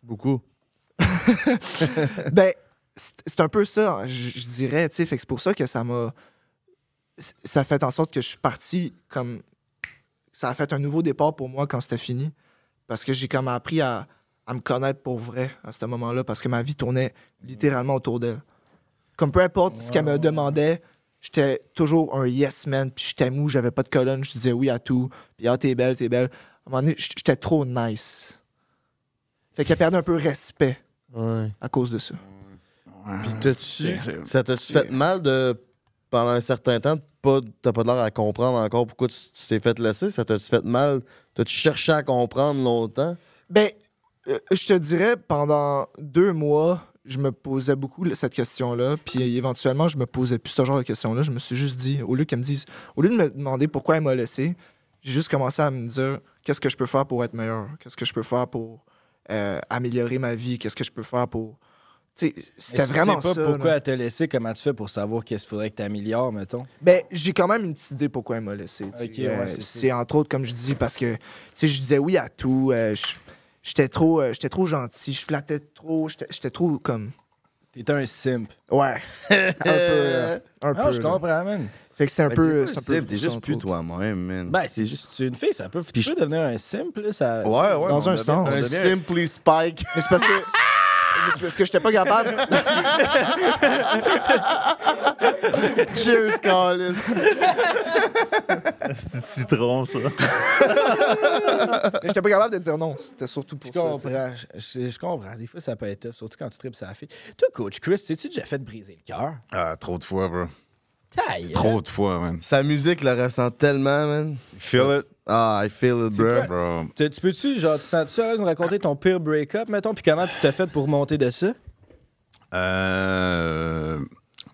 Beaucoup. ben, c'est un peu ça, je, je dirais, tu sais. Fait que c'est pour ça que ça m'a. Ça a fait en sorte que je suis parti comme. Ça a fait un nouveau départ pour moi quand c'était fini. Parce que j'ai comme appris à, à me connaître pour vrai à ce moment-là. Parce que ma vie tournait littéralement autour d'elle. Comme peu importe ce qu'elle me demandait, j'étais toujours un yes man. Puis j'étais mou, j'avais pas de colonne, je disais oui à tout. Puis ah, t'es belle, t'es belle. À un moment donné, j'étais trop nice. Fait qu'elle perdait un peu respect Ouais. à cause de ça. Puis t'as-tu. Ça t'a-tu fait mal de. Pendant un certain temps, t'as pas l'air à comprendre encore pourquoi tu t'es fait laisser? Ça t'a-tu fait mal? T'as-tu cherché à comprendre longtemps? Ben, euh, je te dirais, pendant deux mois, je me posais beaucoup cette question-là. Puis éventuellement, je me posais plus ce genre de questions-là. Je me suis juste dit, au lieu qu'elle me dise, au lieu de me demander pourquoi elle m'a laissé, j'ai juste commencé à me dire, qu'est-ce que je peux faire pour être meilleur? Qu'est-ce que je peux faire pour euh, améliorer ma vie? Qu'est-ce que je peux faire pour. Tu c'était Mais si tu vraiment sais pas ça. pourquoi là. elle t'a laissé, comment tu fais pour savoir qu'est-ce qu'il faudrait que tu améliores, mettons? Ben, j'ai quand même une petite idée pourquoi elle m'a laissé. tu ouais, Euh, c'est ça. entre autres, comme je dis, parce que tu sais, je disais oui à tout. euh, je- j'étais trop, euh, j'étais trop gentil. Je flattais trop. J'étais trop comme. T'es un simp. Ouais. un peu. un peu. je comprends, man. Fait que c'est un Ben, peu. t'es simple, ça, juste plus toi-même, man. Ben, C'est c'est juste- juste une fille, ça peut, tu Puis peux devenir un simp, là, ça... Ouais, ouais. Dans un sens. Un Simply Spike. Mais c'est parce que. Parce que j'étais pas capable. Cheers, Carlis. C'est citron, ça. J'étais pas capable de dire non. C'était surtout pour Je ça. comprends, je, comprends. Des fois, ça peut être tough, surtout quand tu tripes ça fille. Toi, coach Chris, t'es-tu déjà fait briser le cœur? Ah, trop de fois, bro. Taille! Trop de fois, man. Sa musique le ressent tellement, man. Feel it, Ah, I feel it, bro. Tu, tu peux-tu, genre, tu sens-tu à l'aise de raconter ton pire break-up, mettons, puis comment tu t'as fait pour monter de ça? Euh,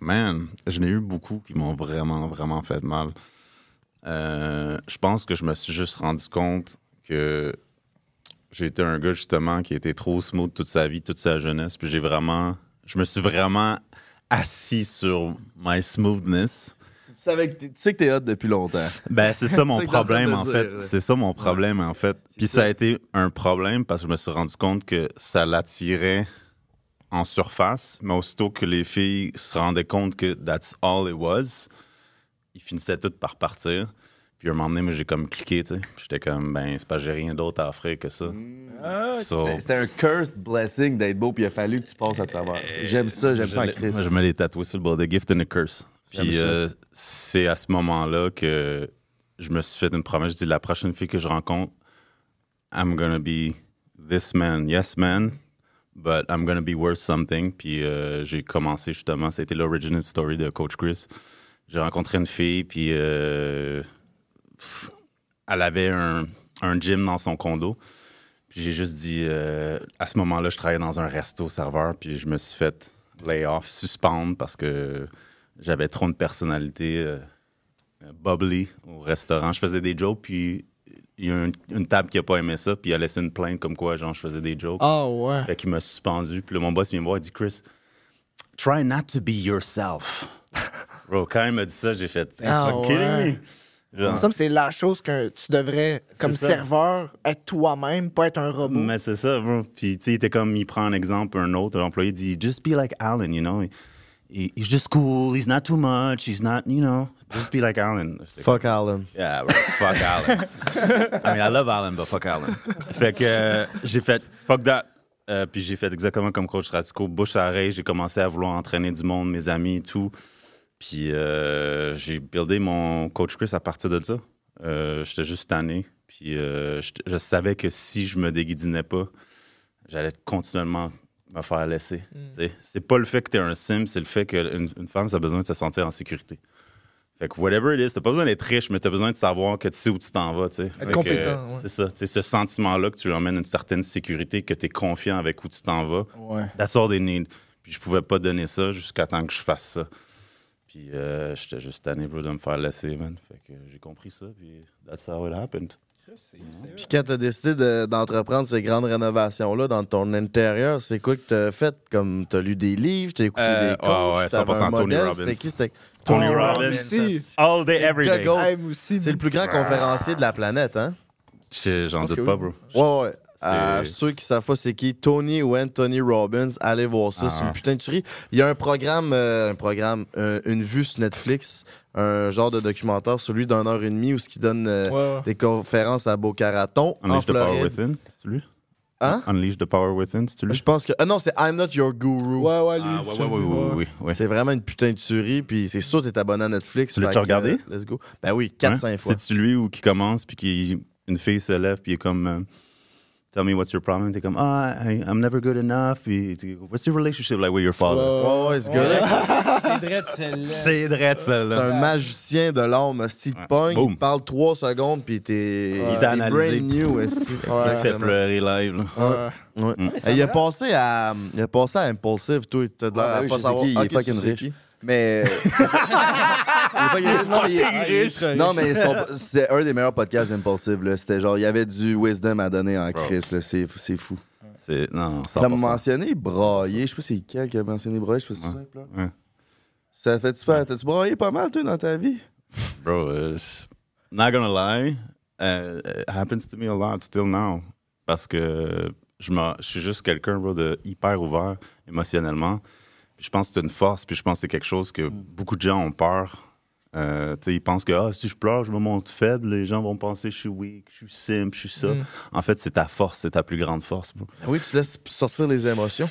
man, je n'ai eu beaucoup qui m'ont vraiment, vraiment fait mal. Euh, je pense que je me suis juste rendu compte que j'ai été un gars, justement, qui était trop smooth toute sa vie, toute sa jeunesse. Puis j'ai vraiment. Je me suis vraiment assis sur my smoothness. Tu, savais que t'es- tu sais que t'es hot depuis longtemps. Ben, c'est ça mon problème, en fait. C'est ça mon problème, en fait. Puis ça. ça a été un problème parce que je me suis rendu compte que ça l'attirait en surface, mais aussitôt que les filles se rendaient compte que that's all it was, ils finissaient toutes par partir. Puis à un moment donné, moi, j'ai comme cliqué, tu sais. J'étais comme, ben, c'est pas j'ai rien d'autre à offrir que ça. Ah, So- C'était- un cursed blessing d'être beau, puis il a fallu que tu passes à travers. J'aime ça, j'aime ça en Christ. Moi, je me l'ai tatoué sur le bord de gift and a curse. Puis euh, c'est à ce moment-là que je me suis fait une promesse. Je dis la prochaine fille que je rencontre, I'm gonna be this man, yes man, but I'm gonna be worth something. Puis euh, j'ai commencé justement, c'était l'original story de Coach Chris. J'ai rencontré une fille, puis euh, elle avait un, un gym dans son condo. Puis j'ai juste dit, euh, à ce moment-là, je travaillais dans un resto serveur, puis je me suis fait lay off, suspendre parce que j'avais trop de personnalité euh, bubbly au restaurant. Je faisais des jokes, puis il y a une, une table qui a pas aimé ça, puis il a laissé une plainte comme quoi, genre, je faisais des jokes. Ah ouais. Fait qu'il m'a suspendu. Puis là, mon boss vient me voir, il dit Chris, try not to be yourself. Bro, quand il m'a dit ça, j'ai fait Ah ouais. me? Genre, que c'est la chose que tu devrais, comme ça. serveur, être toi-même, pas être un robot. Mais c'est ça, bro. Puis, tu sais, il était comme, il prend un exemple, un autre employé dit, just be like Alan, you know? He- he- he's just cool, he's not too much, he's not, you know, just be like Alan. Fuck Alan. Yeah, fuck Alan. I mean, I love Alan, but fuck Alan. Fait que euh, j'ai fait fuck that. Euh, puis j'ai fait exactement comme coach Radico, bouche à oreille. J'ai commencé à vouloir entraîner du monde, mes amis et tout. Puis euh, j'ai buildé mon coach Chris à partir de ça. Euh, J'étais juste tanné. Puis euh, je, je savais que si je me déguidinais pas, j'allais continuellement me faire laisser. Sais, C'est pas le fait que tu es un sim, c'est le fait qu'une une femme, ça a besoin de se sentir en sécurité. Fait que whatever it is, t'as pas besoin d'être riche, mais t'as besoin de savoir que tu sais où tu t'en vas, compétent, euh, ouais. C'est ça. C'est ce sentiment-là que tu lui emmènes une certaine sécurité, que tu es confiant avec où tu t'en vas. Ouais. That's all they need. Puis je pouvais pas donner ça jusqu'à temps que je fasse ça. Puis euh, j'étais juste tanné, bro, de me faire laisser, man. Fait que j'ai compris ça, puis that's how it happened. Puis quand t'as décidé de- d'entreprendre ces grandes rénovations-là dans ton intérieur, c'est quoi que t'as fait? Comme t'as lu des livres, t'as écouté Euh, des coachs, ouais, ouais, t'avais 100% un Tony modèle, Robbins. c'était qui? C'était Tony Robbins. aussi. ça, All day, c'est every le day. goat. Hey, moi aussi. C'est le plus grand conférencier de la planète, hein? Je- J'en pense doute que pas, oui. bro. Ouais, ouais. À C'est- ceux qui savent pas c'est qui, Tony ou Anthony Robbins, allez voir ça, Ah. c'est une putain de tuerie. Il y a un programme, euh, un programme, euh, une vue sur Netflix, un genre de documentaire, celui d'une heure et demie où ce qui donne euh, Ouais, ouais. des conférences à Boca Raton, en Unleash the Power Floride. Within, c'est lui? Hein? Unleash the Power Within, c'est lui? Je pense que. Ah non, c'est I'm Not Your Guru. Ouais, ouais, lui. Ah, ouais, je- ouais, ouais, ouais, ouais, ouais. C'est vraiment une putain de tuerie, puis c'est sûr que t'es abonné à Netflix. Tu l'as regardé? euh, let's go. Ben oui, 4-5 Ouais. fois. C'est-tu lui ou qui commence, puis qui, une fille se lève, puis il est comme, euh, Tell me what's your problem? T'es comme, ah, I- I'm never good enough. Puis, t'es- what's your relationship like with your father? Ouais, ce gars-là, C'est vrai, celle-là. C'est drette, c'est un magicien de l'âme. Si te Ouais. pogne, Boom. il parle 3 secondes, puis t'es. Il t'a analysé. brand new, esti. Ça fait pleurer live, là. Ouais. Ouais. Mm. Et il, a passé à, il a passé à Impulsive, toi. T'as de l'air Ah, ben oui, pas savoir. qui, il est fucking riche. Mais. est- non, mais il est- Non, mais son- c'est un des meilleurs podcasts Impulsive. là. C'était genre, il y avait du wisdom à donner en. Chris. C'est c'est fou. C'est, non, non, T'as 100%. mentionné brailler. Je sais pas c'est quel qui a mentionné brailler. Je sais pas si c'est simple. là. Ça fait-tu pas. T'as-tu braillé pas mal, toi, dans ta vie? Bro, uh, not gonna lie, uh, it happens to me a lot still now. Parce que je, me- je suis juste quelqu'un, bro, de hyper ouvert émotionnellement. Puis je pense que c'est une force, puis je pense que c'est quelque chose que beaucoup de gens ont peur. Euh, ils pensent que ah, si je pleure, je me montre faible, les gens vont penser que je suis weak, je suis simple, je suis ça. Mm. En fait, c'est ta force, c'est ta plus grande force. Ah Oui, tu laisses sortir les émotions.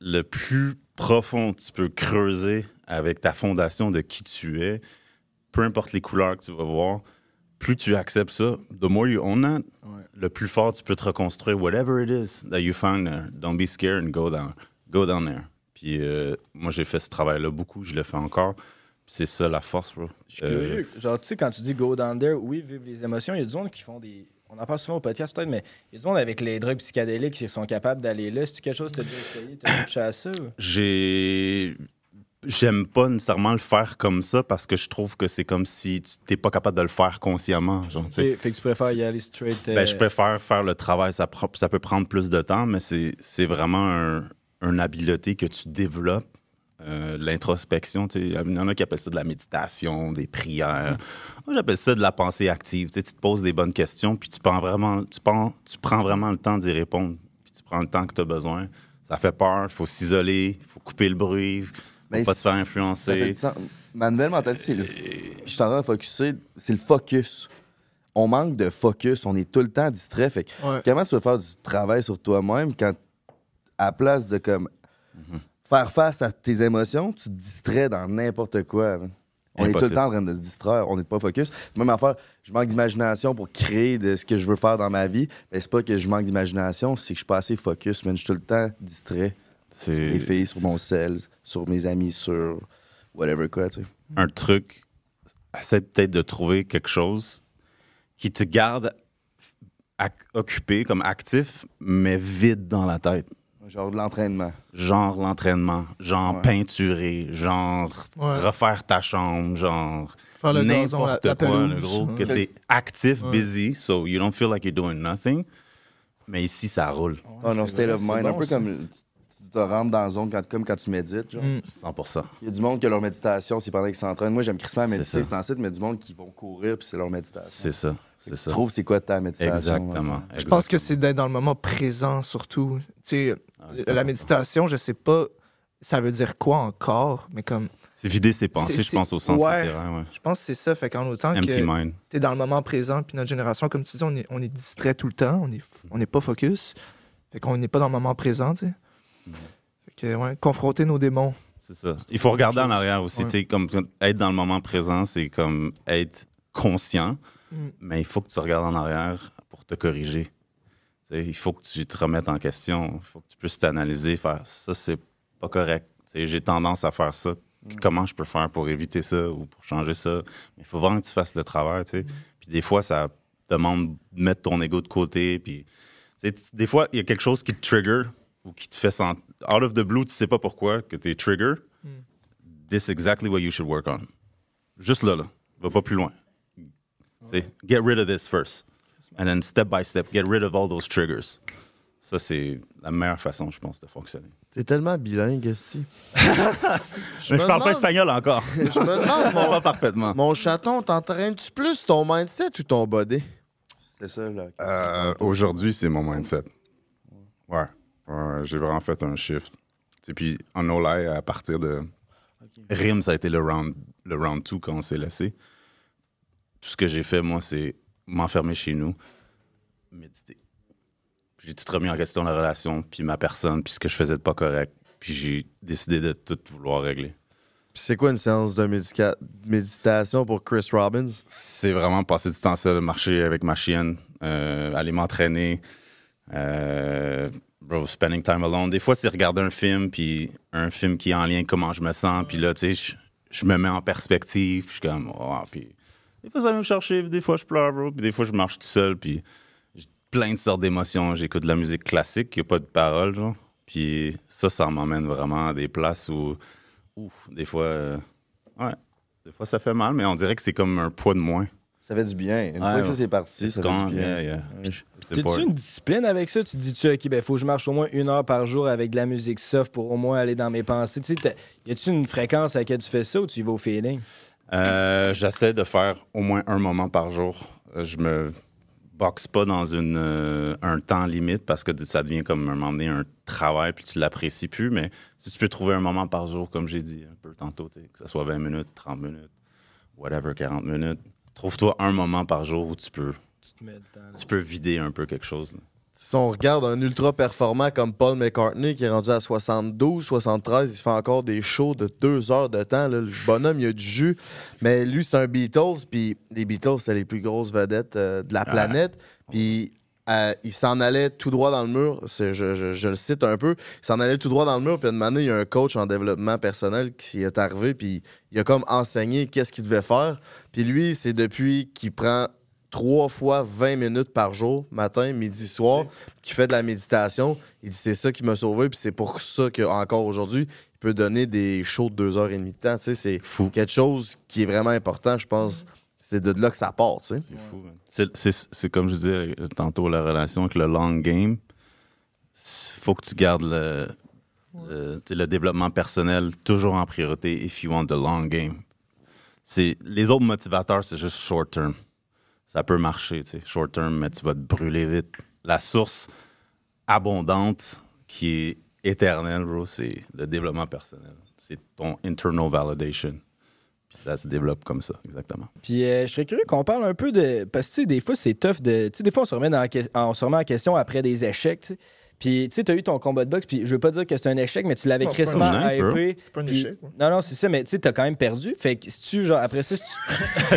le plus profond tu peux creuser avec ta fondation de qui tu es, peu importe les couleurs que tu vas voir, plus tu acceptes ça, the more you own that, le plus fort tu peux te reconstruire, whatever it is that you find there. Don't be scared and go down, go down there. Puis euh, moi, j'ai fait ce travail-là beaucoup, je le fais encore. C'est ça la force, bro. Je suis Euh, curieux. Genre, tu sais, quand tu dis go down there, oui, vivre les émotions, il y a du monde qui font des. On en parle souvent au podcast peut-être, mais il y a du monde avec les drogues psychédéliques qui sont capables d'aller là. C'est quelque chose que tu as déjà essayé, tu touché à ça? ou? j'ai j'aime pas nécessairement le faire comme ça parce que je trouve que c'est comme si tu t'es pas capable de le faire consciemment genre. Fait, que tu préfères y aller straight. euh, Ben, je préfère faire le travail ça, ça peut prendre plus de temps mais c'est c'est vraiment un, une habileté que tu développes euh, l'introspection tu sais. il y en a qui appellent ça de la méditation des prières moi j'appelle ça de la pensée active tu sais, tu te poses des bonnes questions puis tu prends vraiment tu prends, tu prends vraiment le temps d'y répondre puis tu prends le temps que tu as besoin ça fait peur il faut s'isoler il faut couper le bruit faut Mais pas te faire ça fait influencer. Ma nouvelle mentalité, c'est le. Je suis en train de focuser, c'est le focus. On manque de focus, on est tout le temps distrait. Fait que Ouais. comment tu vas faire du travail sur toi-même quand, à la place de comme faire face à tes émotions, tu te distrais dans n'importe quoi. man. On est tout le temps en train de se distraire, on n'est pas focus. Même affaire, je manque d'imagination pour créer de ce que je veux faire dans ma vie. Mais c'est pas que je manque d'imagination, c'est que je suis pas assez focus, man. Je suis tout le temps distrait. Sur mes filles, sur mon sel, sur mes amis, sur whatever quoi, tu sais. un truc, essaie peut-être de trouver quelque chose qui te garde occupé, comme actif, mais vide dans la tête. Genre de l'entraînement. Genre l'entraînement, genre Ouais. peinturer, genre Ouais. refaire ta chambre, genre Faire le gazon, la, n'importe la quoi, pelouse. le gros, que t'es actif, Ouais. busy, so you don't feel like you're doing nothing. Mais ici, ça roule. Oh non, state vrai, of mind. un peu ça. comme te rentres dans la zone quand- comme quand tu médites. Genre. Mm. 100%. Il y a du monde qui a leur méditation, c'est pendant qu'ils s'entraînent. Moi, j'aime crissement méditer, C'est en site, mais du monde qui vont courir, puis c'est leur méditation. C'est ça. C'est ça. Trouve c'est quoi ta méditation. Exactement. Je pense que c'est d'être dans le moment présent surtout. Tu sais, Ah, la méditation, je sais pas ça veut dire quoi encore, mais comme C'est vider ses pensées, je pense, au sens ouais. littéraire. Ouais. je pense que c'est ça. Fait qu'en autant Empty que tu es dans le moment présent, puis notre génération, comme tu dis, on est, on est distrait tout le temps, on est, on n'est pas focus. Fait qu'on n'est pas dans le moment présent, tu sais. Mm. Que, ouais, confronter nos démons. C'est ça. Il faut regarder en arrière aussi. Ouais. Comme, être dans le moment présent, c'est comme être conscient, Mm. mais il faut que tu regardes en arrière pour te corriger. Il faut que tu te remettes en question. Il faut que tu puisses t'analyser, faire ça, c'est pas correct. J'ai tendance à faire ça. Comment je peux faire pour éviter ça ou pour changer ça? Il faut vraiment que tu fasses le travail. sais. Puis des fois, ça demande de mettre ton ego de côté. Puis, des fois, il y a quelque chose qui te trigger ou qui te fait sentir. Out of the blue, tu sais pas pourquoi, que tu es trigger. This is exactly what you should work on. Juste là, là. Va pas plus loin. Tu sais, Get rid of this first. And then step by step, get rid of all those triggers. Ça, c'est la meilleure façon, je pense, de fonctionner. T'es tellement bilingue, ici. Mais je me parle pas espagnol encore. Je me demande, pas mon, parfaitement. mon chaton, t'entraînes-tu plus ton mindset ou ton body? C'est ça, là. Euh, Aujourd'hui, c'est mon mindset. Ouais. Ouais, J'ai vraiment fait un shift. Et puis, en no lie, à partir de. Rim, ça a été le round, le round 2 quand on s'est laissé. Tout ce que j'ai fait, moi, c'est m'enfermer chez nous, méditer. J'ai tout remis en question la relation, puis ma personne, puis ce que je faisais de pas correct. Puis j'ai décidé de tout vouloir régler. Puis c'est quoi une séance de médica- méditation pour Chris Robbins? C'est vraiment passer du temps seul, marcher avec ma chienne, euh, aller m'entraîner, euh, bro, spending time alone. Des fois, c'est regarder un film, puis un film qui est en lien avec comment je me sens, puis là, tu sais, je- je me mets en perspective, je suis comme, oh, puis des fois, ça vient me chercher, des fois, je pleure, bro, puis des fois, je marche tout seul, puis j'ai plein de sortes d'émotions. J'écoute de la musique classique, qui a pas de paroles, genre. Puis ça, ça m'emmène vraiment à des places où, ouf, des fois, euh, ouais, des fois, ça fait mal, mais on dirait que c'est comme un poids de moins. Ça fait du bien. Une Ouais, fois que ça c'est parti, ça fait du bien. yeah, yeah. Pas- une discipline avec ça? Tu te dis-tu, OK, ben, faut que je marche au moins une heure par jour avec de la musique soft pour au moins aller dans mes pensées? Tu sais, y a-tu une fréquence à laquelle tu fais ça ou tu y vas au feeling? Euh, J'essaie de faire au moins un moment par jour. Euh, Je me boxe pas dans une, euh, un temps limite parce que ça devient comme un moment donné un travail puis tu l'apprécies plus. Mais si tu peux trouver un moment par jour, comme j'ai dit un peu tantôt, que ce soit 20 minutes, 30 minutes, whatever, 40 minutes, trouve-toi un moment par jour où tu peux, Tu te mets dedans. là. tu peux vider un peu quelque chose. là. si on regarde un ultra performant comme Paul McCartney qui est rendu à 72, 73, il fait encore des shows de deux heures de temps. là. Le bonhomme, il a du jus. Mais lui, c'est un Beatles. Puis les Beatles, c'est les plus grosses vedettes euh, de la planète. Puis euh, il s'en allait tout droit dans le mur. C'est- Je, je- je le cite un peu. Il s'en allait tout droit dans le mur. Puis une année, il y a un coach en développement personnel qui est arrivé. Puis il a comme enseigné qu'est-ce qu'il devait faire. Puis lui, c'est depuis qu'il prend trois fois 20 minutes par jour, matin, midi, soir, qui fait de la méditation. Il dit c'est ça qui m'a sauvé, puis c'est pour ça qu'encore aujourd'hui, il peut donner des shows de deux heures et demie de temps. Tu sais, c'est quelque chose qui est vraiment important, je pense. C'est de là que ça part, tu sais. C'est fou, man. C'est- comme je disais tantôt, la relation avec le long game. faut que tu gardes le, le, développement personnel toujours en priorité if you want the long game. C'est- Les autres motivateurs, c'est juste short term. Ça peut marcher, tu sais, short term, mais tu vas te brûler vite. La source abondante qui est éternelle, bro, c'est le développement personnel. C'est ton internal validation. Puis ça se développe comme ça, exactement. Puis euh, je serais curieux qu'on parle un peu de. Parce que tu sais, des fois, c'est tough de. Tu sais, des fois, on se remet, dans la que- on se remet en question après des échecs, tu sais. Puis, tu sais, t'as eu ton combat de boxe, puis je veux pas dire que c'est un échec, mais tu l'avais Non, crissement un échec, bro. hypé. C'est pas un puis- échec, ouais. Non, non, c'est ça, mais tu sais, t'as quand même perdu. Fait que si tu, genre, après ça, si tu.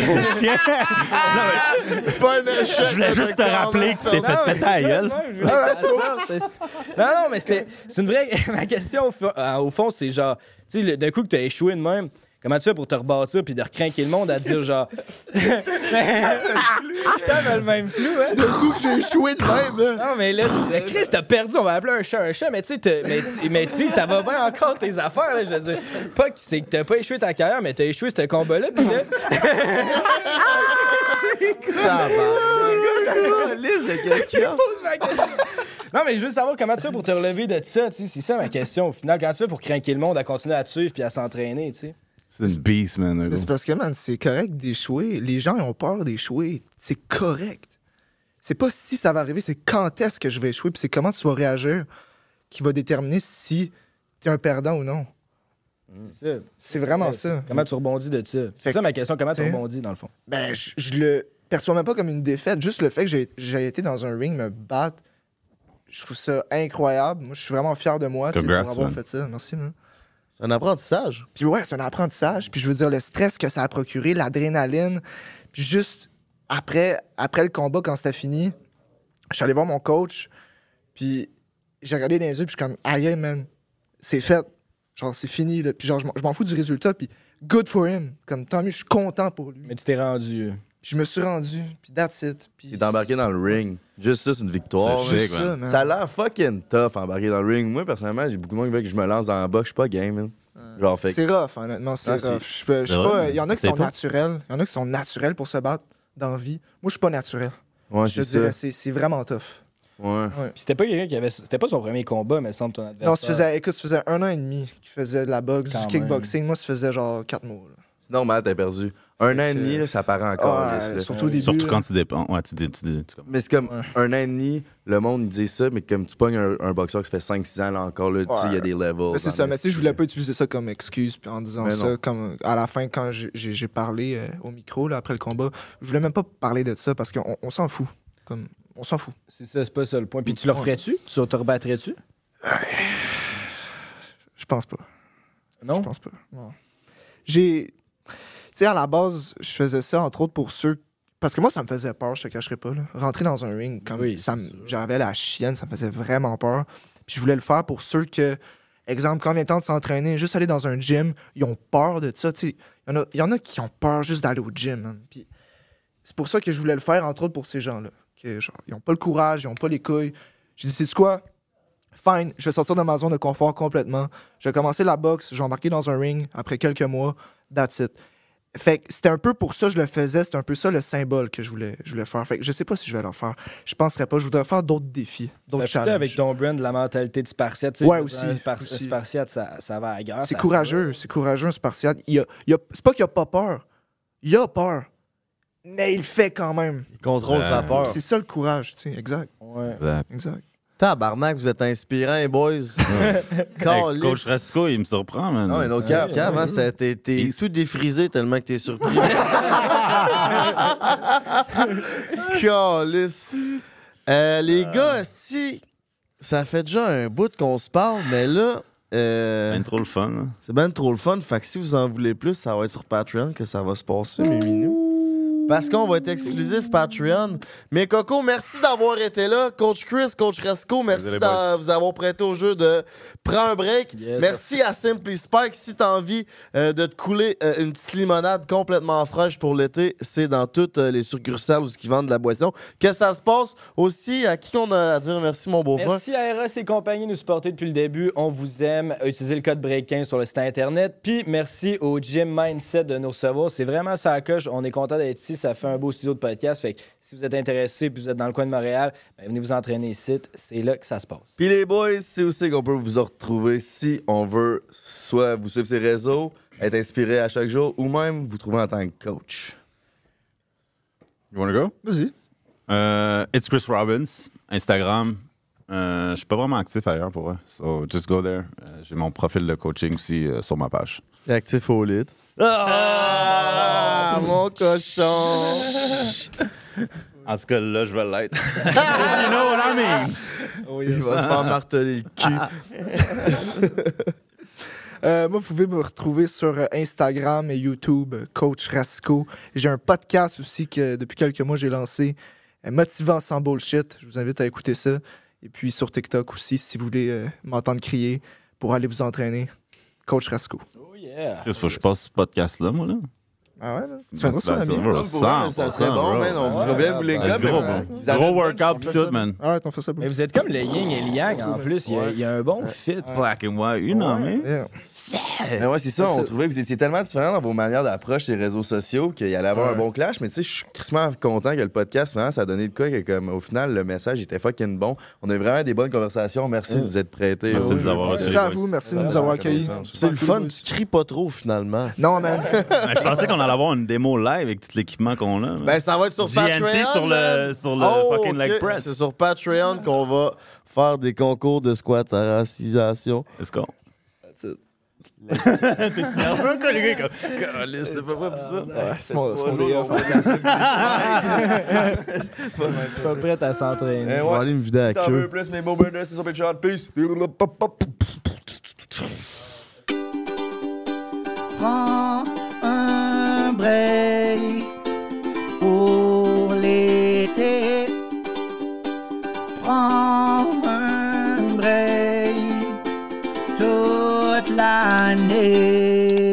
C'est pas un échec. Je voulais juste te rappeler que tu t'es Non, fait mais- péter la gueule. Non, non, mais c'était. C'est une vraie. Ma question, au, fond- euh, au fond, c'est genre. Tu sais, d'un coup que t'as échoué de même. Comment tu fais pour te rebâtir puis de recrinquer le monde à dire genre. Je t'avais le même flou, hein? Le coup que j'ai échoué de même, là. Non, mais là, le Chris, t'as perdu, on va appeler un chat un chat, mais tu sais, mais ça va bien encore tes affaires, là, je veux dire. Pas que c'est que t'as pas échoué ta carrière, mais t'as échoué ce combat-là, pis là. Non, mais je veux savoir comment tu fais pour te relever de ça, tu sais. C'est ça ma question, au final. Comment tu fais pour craquer le monde à continuer à te suivre puis à s'entraîner, tu sais? C'est une beast, man. C'est parce que, man, c'est correct d'échouer. Les gens ils ont peur d'échouer. C'est correct. C'est pas si ça va arriver, c'est quand est-ce que je vais échouer, puis c'est comment tu vas réagir qui va déterminer si t'es un perdant ou non. C'est ça. C'est vraiment ça. Comment tu rebondis de ça? C'est ça ma question, comment tu rebondis, dans le fond? Ben, je, je le perçois même pas comme une défaite. Juste le fait que j'ai, été dans un ring me battre, je trouve ça incroyable. Moi, je suis vraiment fier de moi tu Congrats, pour avoir man. fait ça. Merci, man. C'est un apprentissage. Puis ouais, c'est un apprentissage. Puis je veux dire, le stress que ça a procuré, l'adrénaline. Puis juste après, après le combat, quand c'était fini, je suis allé voir mon coach. Puis j'ai regardé dans les yeux, puis je suis comme, aïe, man, c'est fait. Genre, c'est fini. Là. Puis genre, je m'en- fous du résultat. Puis good for him. Comme tant mieux, je suis content pour lui. Mais tu t'es rendu. Puis je me suis rendu. Puis that's it. Puis Il est embarqué dans le ring. Juste ça, c'est une victoire. C'est chic, ça, man. Ça a l'air fucking tough embarquer dans le ring. Moi, personnellement, j'ai beaucoup de monde qui veut que je me lance dans la boxe. Je suis pas game, man. Genre, fait C'est rough, honnêtement, c'est Ah, rough. Je je pas, il y en a qui sont toi? naturels. Il y en a qui sont naturels pour se battre dans la vie. Moi, je suis pas naturel. Ouais, je te c'est dirais, vraiment tough. Ouais. C'était pas quelqu'un qui avait. C'était pas son premier combat, mais semble ton adversaire. Non, ça faisait, écoute, ça faisait un an et demi qu'il faisait de la boxe, Quand du kickboxing. Moi, ça faisait genre quatre mois. là. C'est normal, t'as perdu. Un an et demi, là, ça paraît encore. Ouais, là, c'est- surtout au début. Surtout quand tu dépends. Ouais, tu. Tu Mais c'est comme Ouais. un an et demi, le monde dit ça, mais comme tu pognes un, un boxeur qui fait 5-6 ans, là encore, là, il y a des levels. Mais c'est ça, mais tu sais, je voulais pas utiliser ça comme excuse puis en disant Mais ça non. comme à la fin quand j'ai- parlé euh, au micro là, après le combat, je voulais même pas parler de ça parce qu'on on s'en fout. Comme on s'en fout. C'est ça, c'est pas ça le point. Puis tu le referais-tu? Tu te rebattrais-tu? Je pense pas. Non? Je pense pas. Non. J'ai. Sais, à la base, je faisais ça, entre autres, pour ceux. Parce que moi, ça me faisait peur, je te cacherai pas. Là. Rentrer dans un ring, comme Oui, ça j'avais la chienne, ça me faisait vraiment peur. Puis je voulais le faire pour ceux que, exemple, quand vient le temps de s'entraîner, juste aller dans un gym, ils ont peur de ça. Il y, en a- y en a qui ont peur juste d'aller au gym. Puis c'est pour ça que je voulais le faire, entre autres, pour ces gens-là. Que, genre, ils n'ont pas le courage, ils n'ont pas les couilles. J'ai dit, c'est quoi? Fine, je vais sortir de ma zone de confort complètement. Je vais commencer la boxe, je vais embarquer dans un ring après quelques mois. That's it. Fait que c'était un peu pour ça que je le faisais, c'était un peu ça le symbole que je voulais, je voulais faire. Fait que je sais pas si je vais le faire. Je penserais pas. Je voudrais faire d'autres défis, d'autres challenges. avec ton brand, la mentalité de Spartiate. tu sais, Ouais, aussi, dire, Spar- aussi. Spartiate, ça, ça va à la guerre. C'est courageux, c'est courageux, un Spartiate. Il a, il a- c'est pas qu'il a pas peur. Il a peur. Mais il le fait quand même. Il contrôle sa Ouais. peur. C'est ça le courage, tu sais. Exact. Ouais. Exact. exact. Tabarnak, vous êtes inspirants, boys. Hey. Coach Rasco, il me surprend, man. Non, mais no cap. Cave, hein, ça- t'es tout défrisé tellement que t'es surpris. Calisse. Euh, les gars, si ça fait déjà un bout qu'on se parle, mais là, euh, Ben trop le fun. hein. c'est ben trop le fun. Fait que si vous en voulez plus, ça va être sur Patreon que ça va se passer, mes minous. Parce qu'on va être exclusif Patreon. Mais Coco, merci d'avoir été là. Coach Chris, Coach Resco, merci de vous avoir prêté au jeu de Prends un break. Yes. merci à Simply Spike. Si t'as envie euh, de te couler euh, une petite limonade complètement fraîche pour l'été, c'est dans toutes euh, les succursales où ils vendent de la boisson. Que ça se passe aussi. À qui on a à dire merci, mon beau-frère? Merci à RS et compagnie de nous supporter depuis le début. On vous aime. Utilisez le code BREAK15 sur le site Internet. Puis merci au Gym Mindset de nous recevoir. C'est vraiment ça à coche. On est content d'être ici. Ça fait un beau studio de podcast. Fait que si vous êtes intéressé et vous êtes dans le coin de Montréal, ben, venez vous entraîner ici. C'est là que ça se passe. Puis les boys, c'est aussi qu'on peut vous retrouver si on veut soit vous suivre ses réseaux, être inspiré à chaque jour, ou même vous trouver en tant que coach. You wanna go? Vas-y. Euh, it's Chris Robbins, Instagram. Euh, je suis pas vraiment actif ailleurs pour eux. So just go there. Euh, J'ai mon profil de coaching aussi euh, sur ma page. Actif au lit. Ah, mon cochon! En tout cas, là, je vais l'être. you know what I mean? Il va se faire marteler le cul. Euh, moi, vous pouvez me retrouver sur euh, Instagram et YouTube, Coach Rasco. J'ai un podcast aussi que depuis quelques mois j'ai lancé, euh, Motivant sans bullshit. Je vous invite à écouter ça. Et puis sur TikTok aussi, si vous voulez euh, m'entendre crier pour aller vous entraîner, Coach Rasco. Yeah. Chris, faut que je passe ce. Ah ouais, là? tu. Pour vrai, ça serait 100%, bon, bro. man. On vous revient, vous les gars. go, mais- Gros workout pis tout, ça. man. Ah ouais, on fait ça, bro. Mais vous êtes comme le yin et le yang en plus. Il y a, il y a un bon fit. Black and white, you know, man. Yeah. Mais ouais, c'est ça. That's On it. trouvait que vous étiez tellement différents dans vos manières d'approche des réseaux sociaux qu'il allait avoir un bon clash. Mais tu sais, je suis crissement content que le podcast, vraiment, ça a donné de quoi que, comme, au final, le message était fucking bon. On a eu vraiment des bonnes conversations. Merci de vous être prêtés. Merci de nous avoir reçus. Merci à vous, merci de nous avoir accueillis. C'est le fun, tu cries pas trop finalement. Non, man. Je pensais qu'on allait avoir une démo live avec tout l'équipement qu'on a. Ben, ça va être sur GNT Patreon. sur le- man. sur le Oh, fucking leg ok. press. C'est sur Patreon qu'on va faire des concours de squat à racisation. Let's go. That's it. T'es nerveux, quoi, le gars? comme, C'était pas prêt pour ça? Ouais, c'est mon, Pas prête à s'entraîner. Eh Je vais aller me vider Si la t'en veux plus, mes beaux burners, c'est sur Patreon. Peace. Prends pour l'été. Prends un break toute l'année.